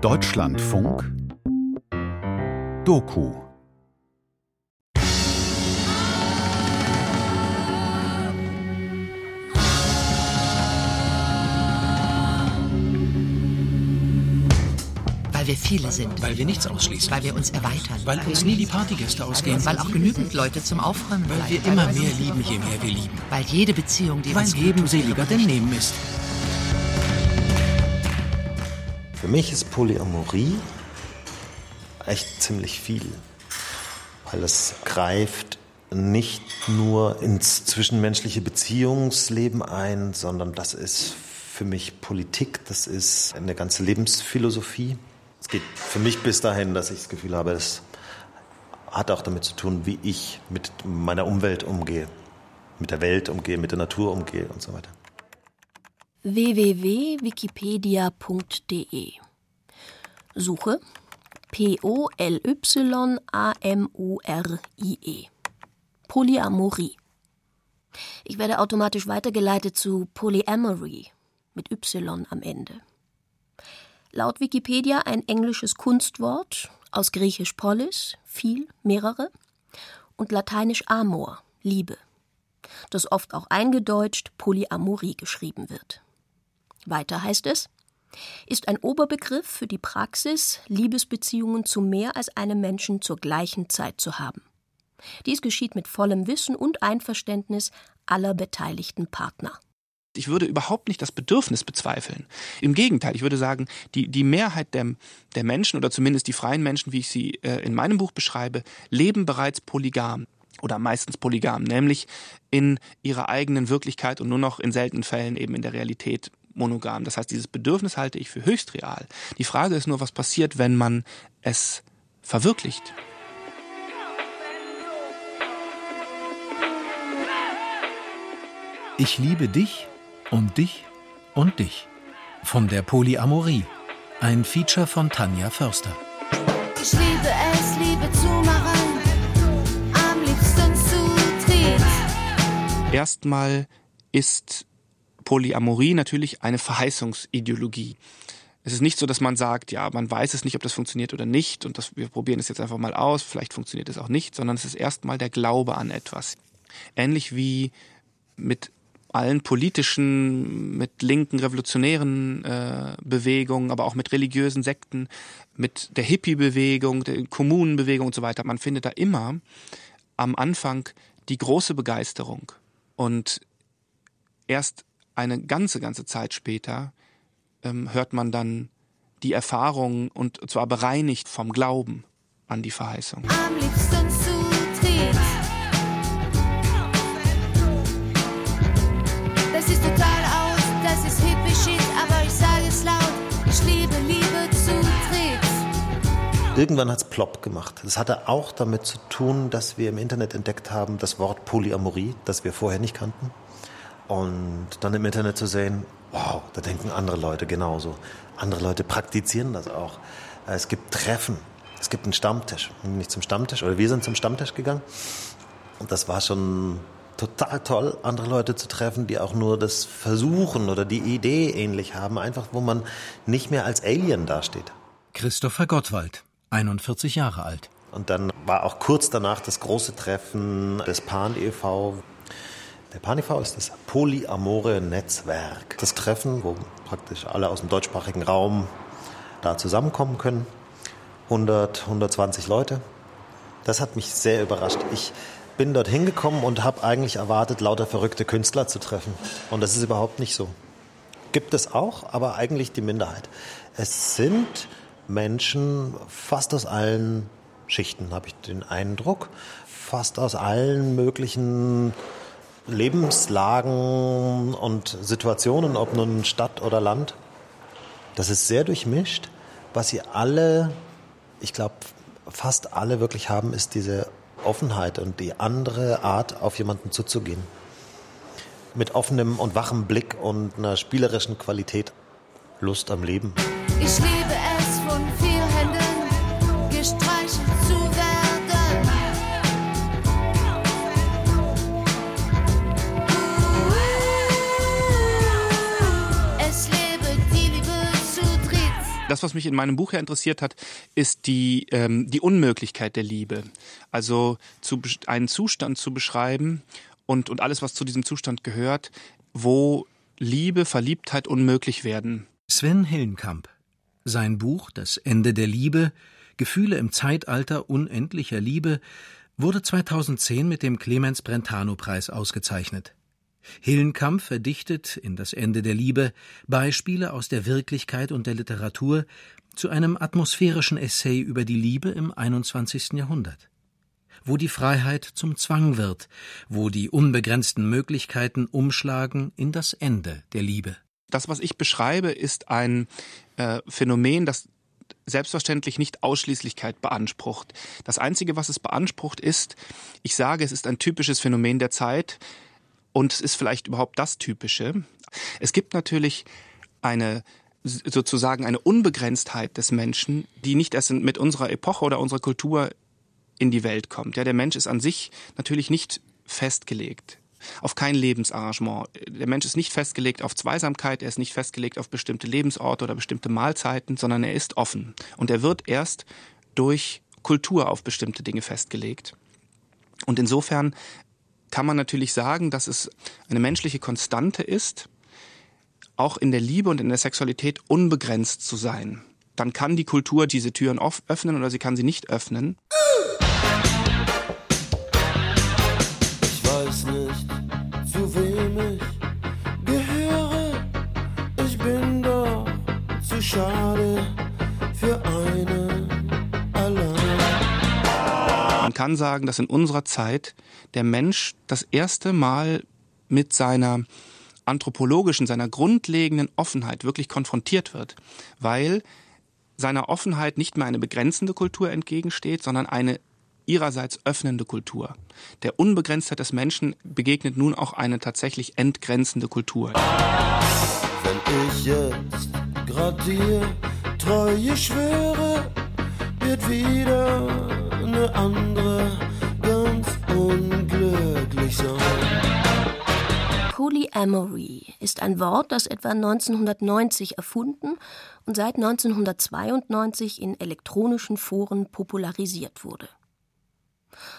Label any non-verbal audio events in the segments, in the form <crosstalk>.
Deutschlandfunk Doku Weil wir viele sind. Weil wir nichts ausschließen. Weil wir uns erweitern. Weil uns nie die Partygäste ausgehen. Weil auch genügend Leute zum Aufräumen Weil bleiben. wir immer mehr lieben, je mehr wir lieben. Weil jede Beziehung, die Weil uns geben seliger denn nehmen ist. Für mich ist Polyamorie echt ziemlich viel, weil es greift nicht nur ins zwischenmenschliche Beziehungsleben ein, sondern das ist für mich Politik, das ist eine ganze Lebensphilosophie. Es geht für mich bis dahin, dass ich das Gefühl habe, es hat auch damit zu tun, wie ich mit meiner Umwelt umgehe, mit der Welt umgehe, mit der Natur umgehe und so weiter. www.wikipedia.de Suche P-O-L-Y-A-M-U-R-I-E Polyamorie. Ich werde automatisch weitergeleitet zu Polyamory mit Y am Ende. Laut Wikipedia ein englisches Kunstwort aus griechisch polis, viel, mehrere, und lateinisch amor, Liebe, das oft auch eingedeutscht Polyamorie geschrieben wird. Weiter heißt es, ist ein Oberbegriff für die Praxis, Liebesbeziehungen zu mehr als einem Menschen zur gleichen Zeit zu haben. Dies geschieht mit vollem Wissen und Einverständnis aller beteiligten Partner. Ich würde überhaupt nicht das Bedürfnis bezweifeln. Im Gegenteil, ich würde sagen, die, die Mehrheit der, der Menschen oder zumindest die freien Menschen, wie ich sie äh, in meinem Buch beschreibe, leben bereits polygam oder meistens polygam, nämlich in ihrer eigenen Wirklichkeit und nur noch in seltenen Fällen eben in der Realität monogam. Das heißt, dieses Bedürfnis halte ich für höchst real. Die Frage ist nur, was passiert, wenn man es verwirklicht. Ich liebe dich und dich und dich. Von der Polyamorie. Ein Feature von Tanja Förster. Ich liebe es, Liebe zu machen, am liebsten zu dritt. Erstmal ist Polyamorie natürlich eine Verheißungsideologie. Es ist nicht so, dass man sagt, ja, man weiß es nicht, ob das funktioniert oder nicht und das, wir probieren es jetzt einfach mal aus, vielleicht funktioniert es auch nicht, sondern es ist erstmal der Glaube an etwas. Ähnlich wie mit allen politischen, mit linken revolutionären äh, Bewegungen, aber auch mit religiösen Sekten, mit der Hippie-Bewegung, der Kommunenbewegung und so weiter. Man findet da immer am Anfang die große Begeisterung und erst eine ganze, ganze Zeit später ähm, hört man dann die Erfahrung und zwar bereinigt vom Glauben an die Verheißung. Am liebsten zu dritt. Das ist total aus, das ist hippie shit, aber ich sage es laut. Ich liebe Liebe zu dritt. Irgendwann hat es plopp gemacht. Das hatte auch damit zu tun, dass wir im Internet entdeckt haben, das Wort Polyamorie, das wir vorher nicht kannten. Und dann im Internet zu sehen, wow, da denken andere Leute genauso. Andere Leute praktizieren das auch. Es gibt Treffen, es gibt einen Stammtisch. Nicht zum Stammtisch, oder wir sind zum Stammtisch gegangen. Und das war schon total toll, andere Leute zu treffen, die auch nur das Versuchen oder die Idee ähnlich haben. Einfach, wo man nicht mehr als Alien dasteht. Christopher Gottwald, 41 Jahre alt. Und dann war auch kurz danach das große Treffen des Pan e.V. Der Pan e.V. ist das polyamore Netzwerk. Das Treffen, wo praktisch alle aus dem deutschsprachigen Raum da zusammenkommen können. 100, 120 Leute. Das hat mich sehr überrascht. Ich bin dort hingekommen und habe eigentlich erwartet, lauter verrückte Künstler zu treffen. Und das ist überhaupt nicht so. Gibt es auch, aber eigentlich die Minderheit. Es sind Menschen fast aus allen Schichten, habe ich den Eindruck. Fast aus allen möglichen Lebenslagen und Situationen, ob nun Stadt oder Land. Das ist sehr durchmischt. Was sie alle, ich glaube, fast alle wirklich haben, ist diese Offenheit und die andere Art, auf jemanden zuzugehen. Mit offenem und wachem Blick und einer spielerischen Qualität. Lust am Leben. Ich liebe Das, was mich in meinem Buch ja interessiert hat, ist die, ähm, die Unmöglichkeit der Liebe. Also zu, einen Zustand zu beschreiben und, und alles, was zu diesem Zustand gehört, wo Liebe, Verliebtheit unmöglich werden. Sven Hillenkamp. Sein Buch Das Ende der Liebe, Gefühle im Zeitalter unendlicher Liebe, wurde 2010 mit dem Clemens Brentano Preis ausgezeichnet. Hillenkamp verdichtet in Das Ende der Liebe Beispiele aus der Wirklichkeit und der Literatur zu einem atmosphärischen Essay über die Liebe im 21. Jahrhundert. Wo die Freiheit zum Zwang wird, wo die unbegrenzten Möglichkeiten umschlagen in das Ende der Liebe. Das, was ich beschreibe, ist ein äh, Phänomen, das selbstverständlich nicht Ausschließlichkeit beansprucht. Das Einzige, was es beansprucht, ist, ich sage, es ist ein typisches Phänomen der Zeit, und es ist vielleicht überhaupt das Typische. Es gibt natürlich eine sozusagen eine Unbegrenztheit des Menschen, die nicht erst mit unserer Epoche oder unserer Kultur in die Welt kommt. Ja, der Mensch ist an sich natürlich nicht festgelegt auf kein Lebensarrangement. Der Mensch ist nicht festgelegt auf Zweisamkeit, er ist nicht festgelegt auf bestimmte Lebensorte oder bestimmte Mahlzeiten, sondern er ist offen. Und er wird erst durch Kultur auf bestimmte Dinge festgelegt. Und insofern kann man natürlich sagen, dass es eine menschliche Konstante ist, auch in der Liebe und in der Sexualität unbegrenzt zu sein. Dann kann die Kultur diese Türen öffnen oder sie kann sie nicht öffnen. Ich weiß nicht, zu wem ich gehöre. Ich bin doch zu schade kann sagen, dass in unserer Zeit der Mensch das erste Mal mit seiner anthropologischen, seiner grundlegenden Offenheit wirklich konfrontiert wird, weil seiner Offenheit nicht mehr eine begrenzende Kultur entgegensteht, sondern eine ihrerseits öffnende Kultur. Der Unbegrenztheit des Menschen begegnet nun auch eine tatsächlich entgrenzende Kultur. Wenn ich jetzt grad dir Treue schwöre, wird wieder eine andere ganz unglücklich sein. Polyamory ist ein Wort, das etwa 1990 erfunden und seit 1992 in elektronischen Foren popularisiert wurde.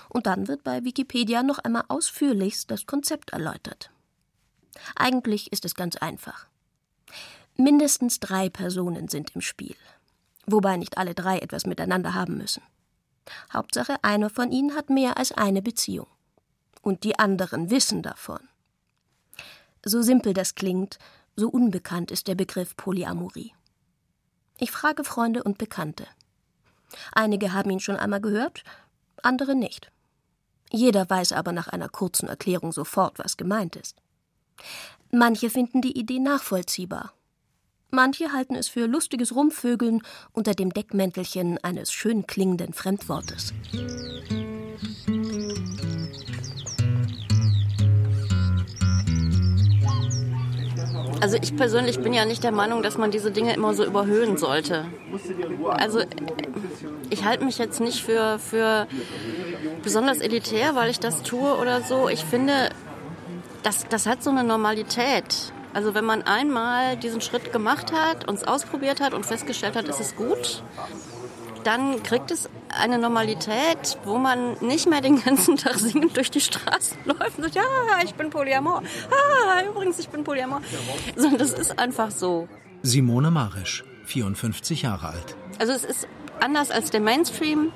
Und dann wird bei Wikipedia noch einmal ausführlichst das Konzept erläutert. Eigentlich ist es ganz einfach. Mindestens drei Personen sind im Spiel, wobei nicht alle drei etwas miteinander haben müssen. Hauptsache, einer von ihnen hat mehr als eine Beziehung. Und die anderen wissen davon. So simpel das klingt, so unbekannt ist der Begriff Polyamorie. Ich frage Freunde und Bekannte. Einige haben ihn schon einmal gehört, andere nicht. Jeder weiß aber nach einer kurzen Erklärung sofort, was gemeint ist. Manche finden die Idee nachvollziehbar. Manche halten es für lustiges Rumvögeln unter dem Deckmäntelchen eines schön klingenden Fremdwortes. Also ich persönlich bin ja nicht der Meinung, dass man diese Dinge immer so überhöhen sollte. Also ich halte mich jetzt nicht für, für besonders elitär, weil ich das tue oder so. Ich finde, das, das hat so eine Normalität. Also wenn man einmal diesen Schritt gemacht hat, uns ausprobiert hat und festgestellt hat, ist es gut, dann kriegt es eine Normalität, wo man nicht mehr den ganzen <laughs> Tag singend durch die Straßen <laughs> läuft und sagt, ja, ich bin Polyamor. Ah, übrigens, ich bin Polyamor. Sondern das ist einfach so. Simone Marisch, 54 Jahre alt. Also es ist anders als der Mainstream,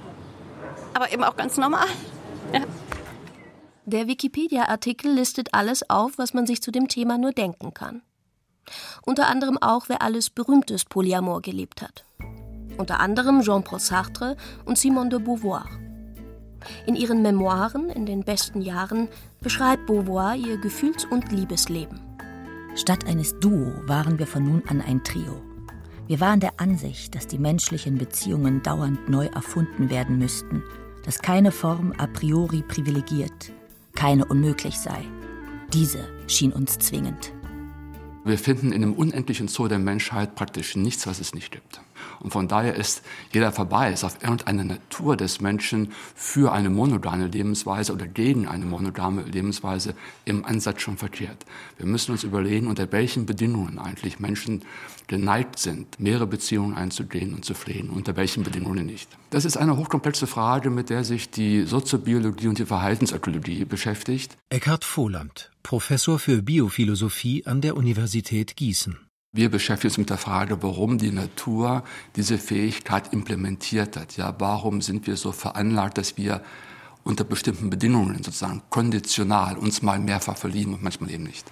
aber eben auch ganz normal. Ja. Der Wikipedia-Artikel listet alles auf, was man sich zu dem Thema nur denken kann. Unter anderem auch, wer alles berühmtes Polyamor gelebt hat. Unter anderem Jean-Paul Sartre und Simone de Beauvoir. In ihren Memoiren in den besten Jahren beschreibt Beauvoir ihr Gefühls- und Liebesleben. Statt eines Duo waren wir von nun an ein Trio. Wir waren der Ansicht, dass die menschlichen Beziehungen dauernd neu erfunden werden müssten, dass keine Form a priori privilegiert, keine unmöglich sei. Diese schien uns zwingend. Wir finden in dem unendlichen Zoo der Menschheit praktisch nichts, was es nicht gibt. Und von daher ist jeder Verweis auf irgendeine Natur des Menschen für eine monogame Lebensweise oder gegen eine monogame Lebensweise im Ansatz schon verkehrt. Wir müssen uns überlegen, unter welchen Bedingungen eigentlich Menschen geneigt sind, mehrere Beziehungen einzugehen und zu pflegen, unter welchen Bedingungen nicht. Das ist eine hochkomplexe Frage, mit der sich die Soziobiologie und die Verhaltensökologie beschäftigt. Eckhard Vohland, Professor für Biophilosophie an der Universität Gießen. Wir beschäftigen uns mit der Frage, warum die Natur diese Fähigkeit implementiert hat. Ja, warum sind wir so veranlagt, dass wir unter bestimmten Bedingungen sozusagen konditional uns mal mehrfach verlieben und manchmal eben nicht.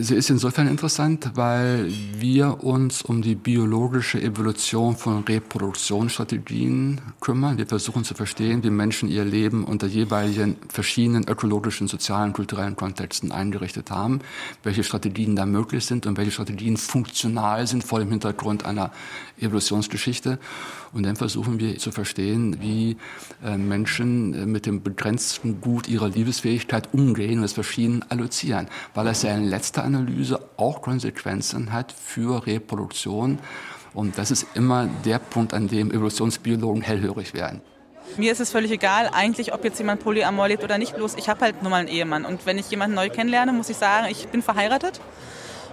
Sie ist insofern interessant, weil wir uns um die biologische Evolution von Reproduktionsstrategien kümmern. Wir versuchen zu verstehen, wie Menschen ihr Leben unter jeweiligen verschiedenen ökologischen, sozialen, kulturellen Kontexten eingerichtet haben, welche Strategien da möglich sind und welche Strategien funktional sind vor dem Hintergrund einer Evolutionsgeschichte. Und dann versuchen wir zu verstehen, wie äh, Menschen äh, mit dem begrenzten Gut ihrer Liebesfähigkeit umgehen und das Verschieden allozieren, weil es ja in letzter Analyse auch Konsequenzen hat für Reproduktion. Und das ist immer der Punkt, an dem Evolutionsbiologen hellhörig werden. Mir ist es völlig egal, eigentlich, ob jetzt jemand polyamor lebt oder nicht. Bloß ich habe halt nur mal einen Ehemann. Und wenn ich jemanden neu kennenlerne, muss ich sagen, ich bin verheiratet.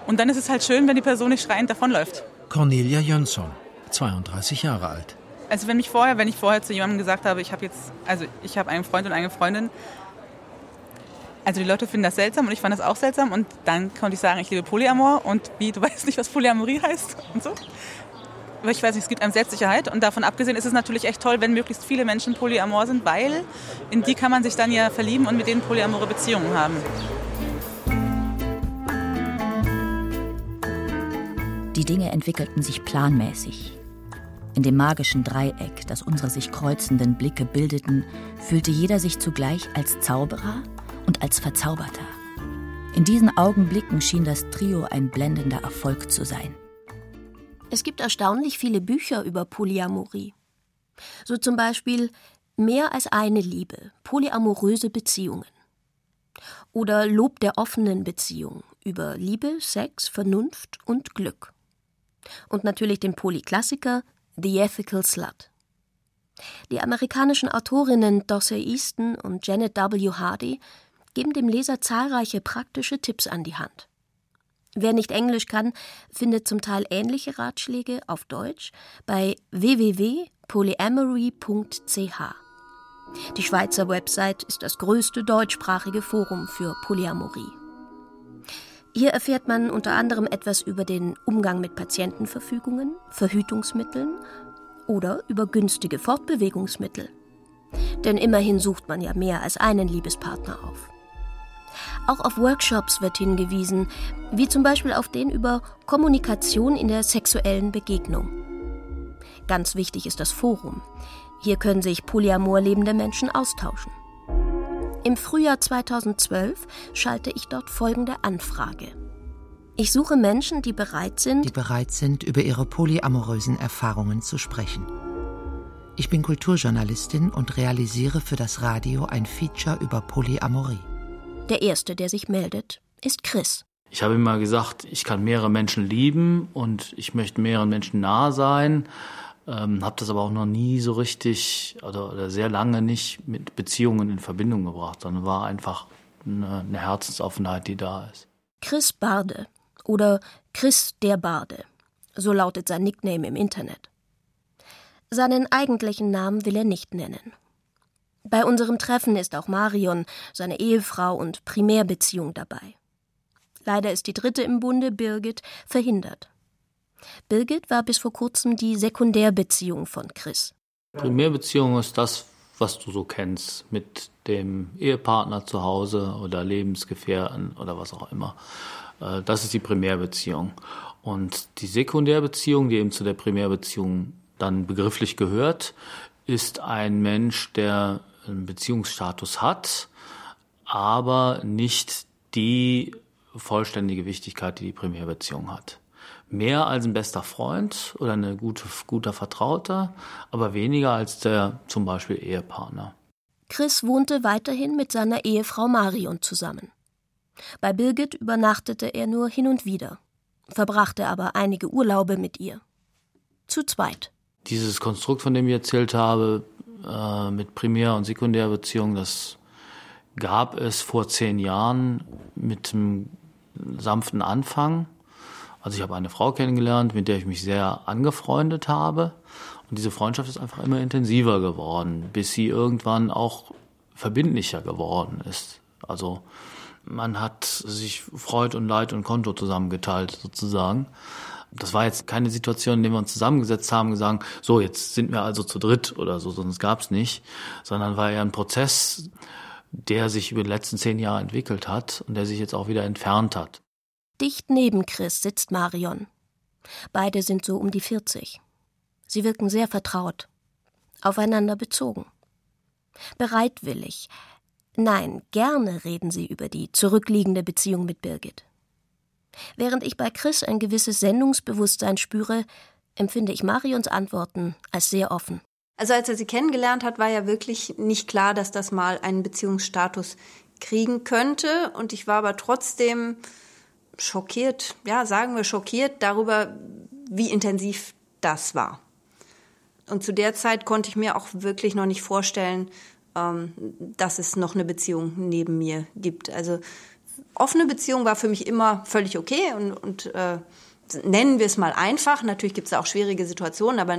Und dann ist es halt schön, wenn die Person nicht schreiend davonläuft. Cornelia Jönsson, 32 Jahre alt. Also wenn mich vorher, wenn ich vorher zu jemandem gesagt habe, ich habe jetzt, also ich habe einen Freund und eine Freundin, also die Leute finden das seltsam und ich fand das auch seltsam und dann konnte ich sagen, ich liebe Polyamor und wie, du <laughs> weißt nicht, was Polyamorie heißt und so. Aber ich weiß nicht, es gibt einem Selbstsicherheit und davon abgesehen ist es natürlich echt toll, wenn möglichst viele Menschen polyamor sind, weil in die kann man sich dann ja verlieben und mit denen polyamore Beziehungen haben. Die Dinge entwickelten sich planmäßig. In dem magischen Dreieck, das unsere sich kreuzenden Blicke bildeten, fühlte jeder sich zugleich als Zauberer und als Verzauberter. In diesen Augenblicken schien das Trio ein blendender Erfolg zu sein. Es gibt erstaunlich viele Bücher über Polyamorie. So zum Beispiel Mehr als eine Liebe, polyamoröse Beziehungen. Oder Lob der offenen Beziehung über Liebe, Sex, Vernunft und Glück. Und natürlich den Polyklassiker The Ethical Slut. Die amerikanischen Autorinnen Dorsey Easton und Janet W. Hardy geben dem Leser zahlreiche praktische Tipps an die Hand. Wer nicht Englisch kann, findet zum Teil ähnliche Ratschläge auf Deutsch bei www.polyamory.ch. Die Schweizer Website ist das größte deutschsprachige Forum für Polyamorie. Hier erfährt man unter anderem etwas über den Umgang mit Patientenverfügungen, Verhütungsmitteln oder über günstige Fortbewegungsmittel. Denn immerhin sucht man ja mehr als einen Liebespartner auf. Auch auf Workshops wird hingewiesen, wie zum Beispiel auf den über Kommunikation in der sexuellen Begegnung. Ganz wichtig ist das Forum. Hier können sich polyamor lebende Menschen austauschen. Im Frühjahr 2012 schalte ich dort folgende Anfrage. Ich suche Menschen, die bereit sind, die bereit sind, über ihre polyamorösen Erfahrungen zu sprechen. Ich bin Kulturjournalistin und realisiere für das Radio ein Feature über Polyamorie. Der erste, der sich meldet, ist Chris. Ich habe immer gesagt, ich kann mehrere Menschen lieben und ich möchte mehreren Menschen nahe sein. Ähm, habe das aber auch noch nie so richtig oder, oder, sehr lange nicht mit Beziehungen in Verbindung gebracht, sondern war einfach eine, eine Herzensoffenheit, die da ist. Chris Barde oder Chris der Barde, so lautet sein Nickname im Internet. Seinen eigentlichen Namen will er nicht nennen. Bei unserem Treffen ist auch Marion, seine Ehefrau und Primärbeziehung dabei. Leider ist die dritte im Bunde, Birgit, verhindert. Birgit war bis vor kurzem die Sekundärbeziehung von Chris. Primärbeziehung ist das, was du so kennst, mit dem Ehepartner zu Hause oder Lebensgefährten oder was auch immer. Äh, das ist die Primärbeziehung. Und die Sekundärbeziehung, die eben zu der Primärbeziehung dann begrifflich gehört, ist ein Mensch, der einen Beziehungsstatus hat, aber nicht die vollständige Wichtigkeit, die die Primärbeziehung hat. Mehr als ein bester Freund oder ein gute, guter Vertrauter, aber weniger als der zum Beispiel Ehepartner. Chris wohnte weiterhin mit seiner Ehefrau Marion zusammen. Bei Birgit übernachtete er nur hin und wieder, verbrachte aber einige Urlaube mit ihr. zu zweit. Dieses Konstrukt, von dem ich erzählt habe, äh, mit Primär- und Sekundärbeziehungen, das gab es vor zehn Jahren mit einem sanften Anfang. Also ich habe eine Frau kennengelernt, mit der ich mich sehr angefreundet habe. Und diese Freundschaft ist einfach immer intensiver geworden, bis sie irgendwann auch verbindlicher geworden ist. Also man hat sich Freud und Leid und Konto zusammengeteilt sozusagen. Das war jetzt keine Situation, in der wir uns zusammengesetzt haben und gesagt, so, jetzt sind wir also zu dritt oder so, sonst gab's nicht, sondern war ja ein Prozess, der sich über die letzten zehn Jahre entwickelt hat und der sich jetzt auch wieder entfernt hat. Dicht neben Chris sitzt Marion. Beide sind so um die 40. Sie wirken sehr vertraut, aufeinander bezogen. Bereitwillig, nein, gerne reden sie über die zurückliegende Beziehung mit Birgit. Während ich bei Chris ein gewisses Sendungsbewusstsein spüre, empfinde ich Marions Antworten als sehr offen. Also als er sie kennengelernt hat, war ja wirklich nicht klar, dass das mal einen Beziehungsstatus kriegen könnte. Und ich war aber trotzdem schockiert, ja, sagen wir schockiert darüber, wie intensiv das war. Und zu der Zeit konnte ich mir auch wirklich noch nicht vorstellen, ähm, dass es noch eine Beziehung neben mir gibt. Also offene Beziehung war für mich immer völlig okay und, und äh, nennen wir es mal einfach. Natürlich gibt es auch schwierige Situationen, aber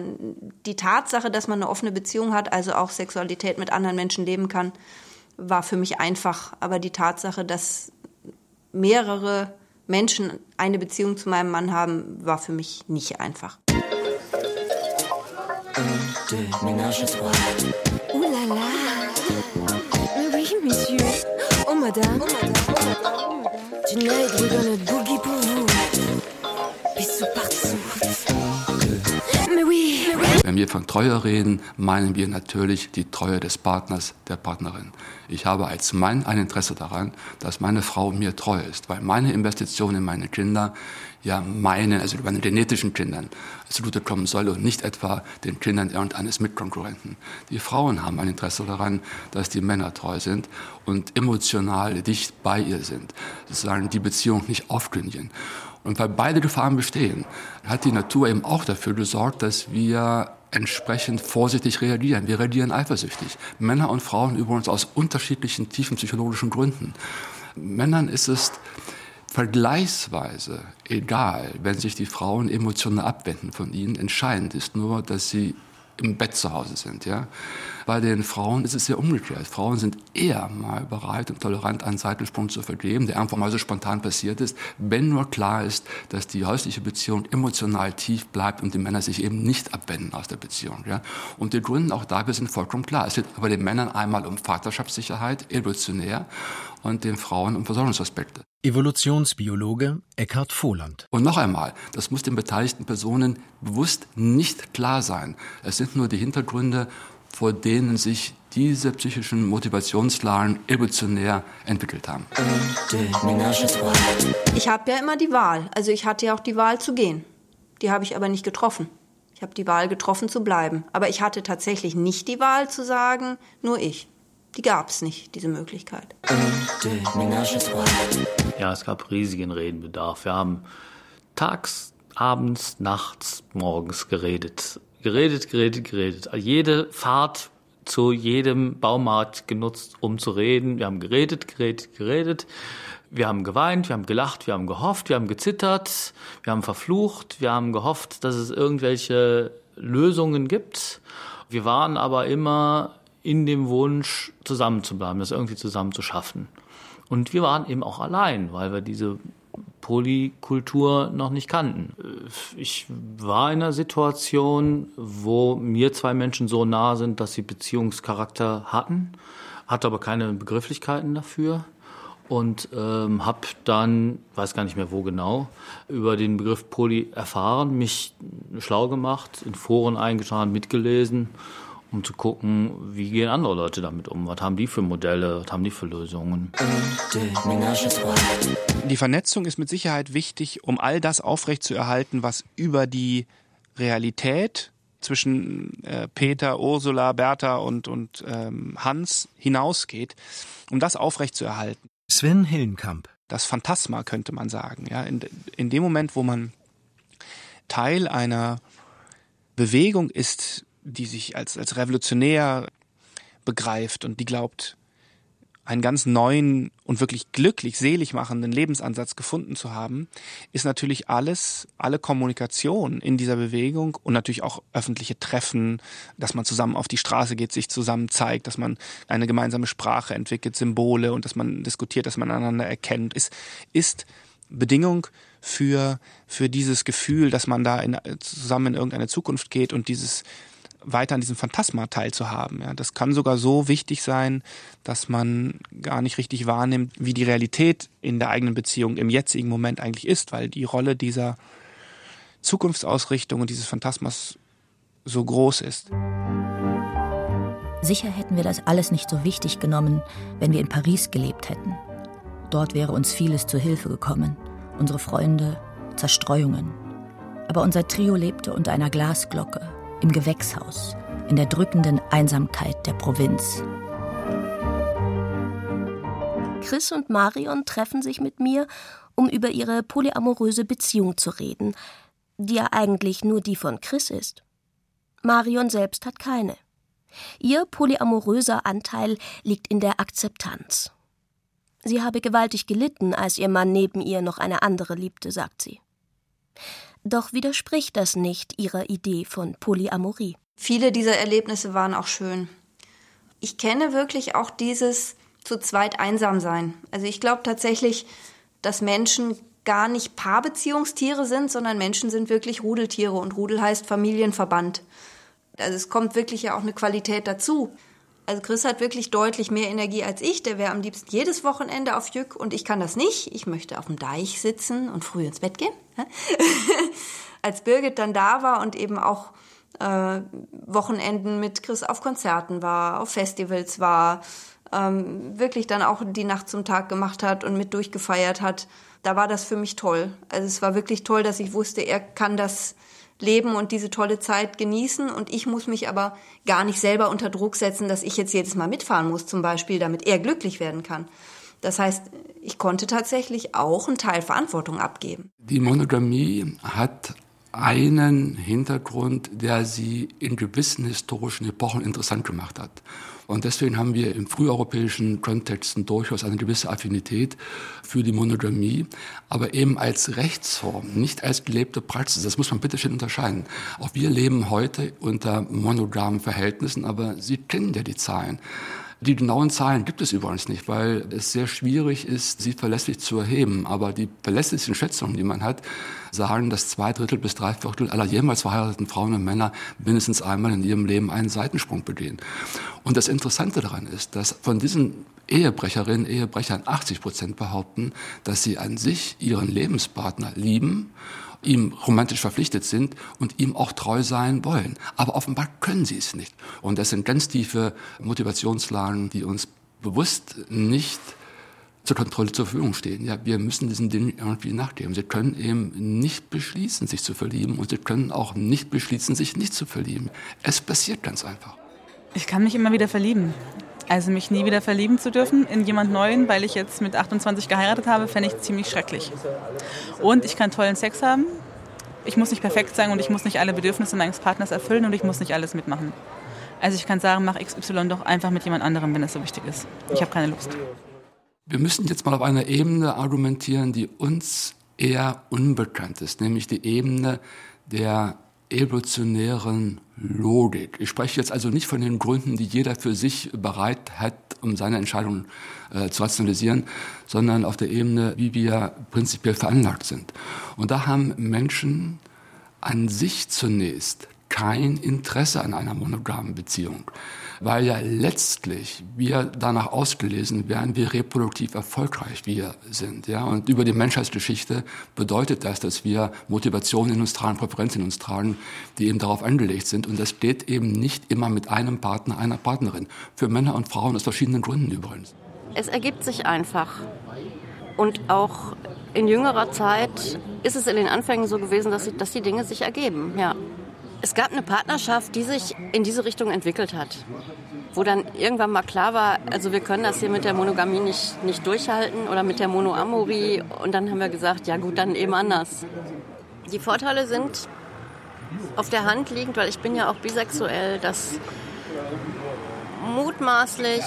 die Tatsache, dass man eine offene Beziehung hat, also auch Sexualität mit anderen Menschen leben kann, war für mich einfach. Aber die Tatsache, dass mehrere Menschen eine Beziehung zu meinem Mann haben, war für mich nicht einfach. Deux, ménage madame. Tonight we're gonna boogie pour vous. Bisous partout. Wenn wir von Treue reden, meinen wir natürlich die Treue des Partners, der Partnerin. Ich habe als Mann ein Interesse daran, dass meine Frau mir treu ist, weil meine Investition in meine Kinder ja meinen, also meinen genetischen Kindern zugute kommen soll und nicht etwa den Kindern irgendeines Mitkonkurrenten. Die Frauen haben ein Interesse daran, dass die Männer treu sind und emotional dicht bei ihr sind, sozusagen die Beziehung nicht aufkündigen. Und weil beide Gefahren bestehen, hat die Natur eben auch dafür gesorgt, dass wir entsprechend vorsichtig reagieren. Wir reagieren eifersüchtig. Männer und Frauen übrigens aus unterschiedlichen tiefen psychologischen Gründen. Männern ist es vergleichsweise egal, wenn sich die Frauen emotional abwenden von ihnen. Entscheidend ist nur, dass sie im Bett zu Hause sind. Ja? Bei den Frauen ist es sehr umgekehrt. Frauen sind eher mal bereit und tolerant, einen Seitensprung zu vergeben, der einfach mal so spontan passiert ist, wenn nur klar ist, dass die häusliche Beziehung emotional tief bleibt und die Männer sich eben nicht abwenden aus der Beziehung. Ja? Und die Gründe auch dafür sind vollkommen klar. Es geht bei den Männern einmal um Vaterschaftssicherheit, evolutionär, und den Frauen um Versorgungsaspekte. Evolutionsbiologe Eckhard Vohland. Und noch einmal, das muss den beteiligten Personen bewusst nicht klar sein. Es sind nur die Hintergründe, vor denen sich diese psychischen Motivationslagen evolutionär entwickelt haben. Ich habe ja immer die Wahl. Also ich hatte ja auch die Wahl zu gehen. Die habe ich aber nicht getroffen. Ich habe die Wahl getroffen zu bleiben. Aber ich hatte tatsächlich nicht die Wahl zu sagen, nur ich die gab es nicht, diese Möglichkeit. Ja, es gab riesigen Redenbedarf. Wir haben tags, abends, nachts, morgens geredet. Geredet, geredet, geredet. Jede Fahrt zu jedem Baumarkt genutzt, um zu reden. Wir haben geredet, geredet, geredet. Wir haben geweint, wir haben gelacht, wir haben gehofft, wir haben gezittert, wir haben verflucht, wir haben gehofft, dass es irgendwelche Lösungen gibt. Wir waren aber immer in dem Wunsch, zusammenzubleiben, das irgendwie zusammen zu schaffen. Und wir waren eben auch allein, weil wir diese Polykultur noch nicht kannten. Ich war in einer Situation, wo mir zwei Menschen so nah sind, dass sie Beziehungscharakter hatten, hatte aber keine Begrifflichkeiten dafür und ähm, habe dann, weiß gar nicht mehr wo genau, über den Begriff Poly erfahren, mich schlau gemacht, in Foren eingetragen, mitgelesen um zu gucken, wie gehen andere Leute damit um? Was haben die für Modelle? Was haben die für Lösungen? Die Vernetzung ist mit Sicherheit wichtig, um all das aufrechtzuerhalten, was über die Realität zwischen äh, Peter, Ursula, Bertha und, und ähm, Hans hinausgeht, um das aufrechtzuerhalten. Sven Hillenkamp. Das Phantasma könnte man sagen. Ja? In, in dem Moment, wo man Teil einer Bewegung ist, die sich als, als revolutionär begreift und die glaubt, einen ganz neuen und wirklich glücklich, selig machenden Lebensansatz gefunden zu haben, ist natürlich alles, alle Kommunikation in dieser Bewegung und natürlich auch öffentliche Treffen, dass man zusammen auf die Straße geht, sich zusammen zeigt, dass man eine gemeinsame Sprache entwickelt, Symbole und dass man diskutiert, dass man einander erkennt, ist, ist Bedingung für, für dieses Gefühl, dass man da in, zusammen in irgendeine Zukunft geht und dieses, weiter an diesem Phantasma teilzuhaben. Ja, das kann sogar so wichtig sein, dass man gar nicht richtig wahrnimmt, wie die Realität in der eigenen Beziehung im jetzigen Moment eigentlich ist, weil die Rolle dieser Zukunftsausrichtung und dieses Phantasmas so groß ist. Sicher hätten wir das alles nicht so wichtig genommen, wenn wir in Paris gelebt hätten. Dort wäre uns vieles zu Hilfe gekommen. Unsere Freunde, Zerstreuungen. Aber unser Trio lebte unter einer Glasglocke, im Gewächshaus, in der drückenden Einsamkeit der Provinz. Chris und Marion treffen sich mit mir, um über ihre polyamoröse Beziehung zu reden, die ja eigentlich nur die von Chris ist. Marion selbst hat keine. Ihr polyamoröser Anteil liegt in der Akzeptanz. Sie habe gewaltig gelitten, als ihr Mann neben ihr noch eine andere liebte, sagt sie. Doch widerspricht das nicht ihrer Idee von Polyamorie. Viele dieser Erlebnisse waren auch schön. Ich kenne wirklich auch dieses zu zweit einsam sein. Also ich glaube tatsächlich, dass Menschen gar nicht Paarbeziehungstiere sind, sondern Menschen sind wirklich Rudeltiere und Rudel heißt Familienverband. Also es kommt wirklich ja auch eine Qualität dazu. Also Chris hat wirklich deutlich mehr Energie als ich. Der wäre am liebsten jedes Wochenende auf Jück und ich kann das nicht. Ich möchte auf dem Deich sitzen und früh ins Bett gehen. <laughs> als Birgit dann da war und eben auch äh, Wochenenden mit Chris auf Konzerten war, auf Festivals war, ähm, wirklich dann auch die Nacht zum Tag gemacht hat und mit durchgefeiert hat, da war das für mich toll. Also es war wirklich toll, dass ich wusste, er kann das leben und diese tolle Zeit genießen. Und ich muss mich aber gar nicht selber unter Druck setzen, dass ich jetzt jedes Mal mitfahren muss, zum Beispiel, damit er glücklich werden kann. Das heißt, ich konnte tatsächlich auch einen Teil Verantwortung abgeben. Die Monogamie hat einen Hintergrund, der sie in gewissen historischen Epochen interessant gemacht hat. Und deswegen haben wir im früheuropäischen Kontexten durchaus eine gewisse Affinität für die Monogamie, aber eben als Rechtsform, nicht als gelebte Praxis. Das muss man bitte schön unterscheiden. Auch wir leben heute unter monogamen Verhältnissen, aber Sie kennen ja die Zahlen. Die genauen Zahlen gibt es übrigens nicht, weil es sehr schwierig ist, sie verlässlich zu erheben. Aber die verlässlichsten Schätzungen, die man hat, sagen, dass zwei Drittel bis drei Viertel aller jemals verheirateten Frauen und Männer mindestens einmal in ihrem Leben einen Seitensprung begehen. Und das Interessante daran ist, dass von diesen Ehebrecherinnen, Ehebrechern 80 Prozent behaupten, dass sie an sich ihren Lebenspartner lieben ihm romantisch verpflichtet sind und ihm auch treu sein wollen. Aber offenbar können sie es nicht. Und das sind ganz tiefe Motivationslagen, die uns bewusst nicht zur Kontrolle zur Verfügung stehen. Ja, wir müssen diesen Dingen irgendwie nachgeben. Sie können eben nicht beschließen, sich zu verlieben und sie können auch nicht beschließen, sich nicht zu verlieben. Es passiert ganz einfach. Ich kann mich immer wieder verlieben. Also mich nie wieder verlieben zu dürfen in jemand Neuen, weil ich jetzt mit 28 geheiratet habe, fände ich ziemlich schrecklich. Und ich kann tollen Sex haben. Ich muss nicht perfekt sein und ich muss nicht alle Bedürfnisse meines Partners erfüllen und ich muss nicht alles mitmachen. Also ich kann sagen, mach XY doch einfach mit jemand anderem, wenn es so wichtig ist. Ich habe keine Lust. Wir müssen jetzt mal auf einer Ebene argumentieren, die uns eher unbekannt ist, nämlich die Ebene der evolutionären Logik. Ich spreche jetzt also nicht von den Gründen, die jeder für sich bereit hat, um seine Entscheidung äh, zu rationalisieren, sondern auf der Ebene, wie wir prinzipiell veranlagt sind. Und da haben Menschen an sich zunächst kein Interesse an einer monogamen Beziehung weil ja letztlich wir danach ausgelesen werden, wie reproduktiv erfolgreich wir sind. Ja? Und über die Menschheitsgeschichte bedeutet das, dass wir Motivationen in uns tragen, Präferenzen in uns tragen, die eben darauf angelegt sind. Und das geht eben nicht immer mit einem Partner, einer Partnerin. Für Männer und Frauen aus verschiedenen Gründen übrigens. Es ergibt sich einfach. Und auch in jüngerer Zeit ist es in den Anfängen so gewesen, dass, dass die Dinge sich ergeben. Ja. Es gab eine Partnerschaft, die sich in diese Richtung entwickelt hat. Wo dann irgendwann mal klar war, also wir können das hier mit der Monogamie nicht, nicht durchhalten oder mit der Monoamorie. Und dann haben wir gesagt, ja gut, dann eben anders. Die Vorteile sind, auf der Hand liegend, weil ich bin ja auch bisexuell, dass mutmaßlich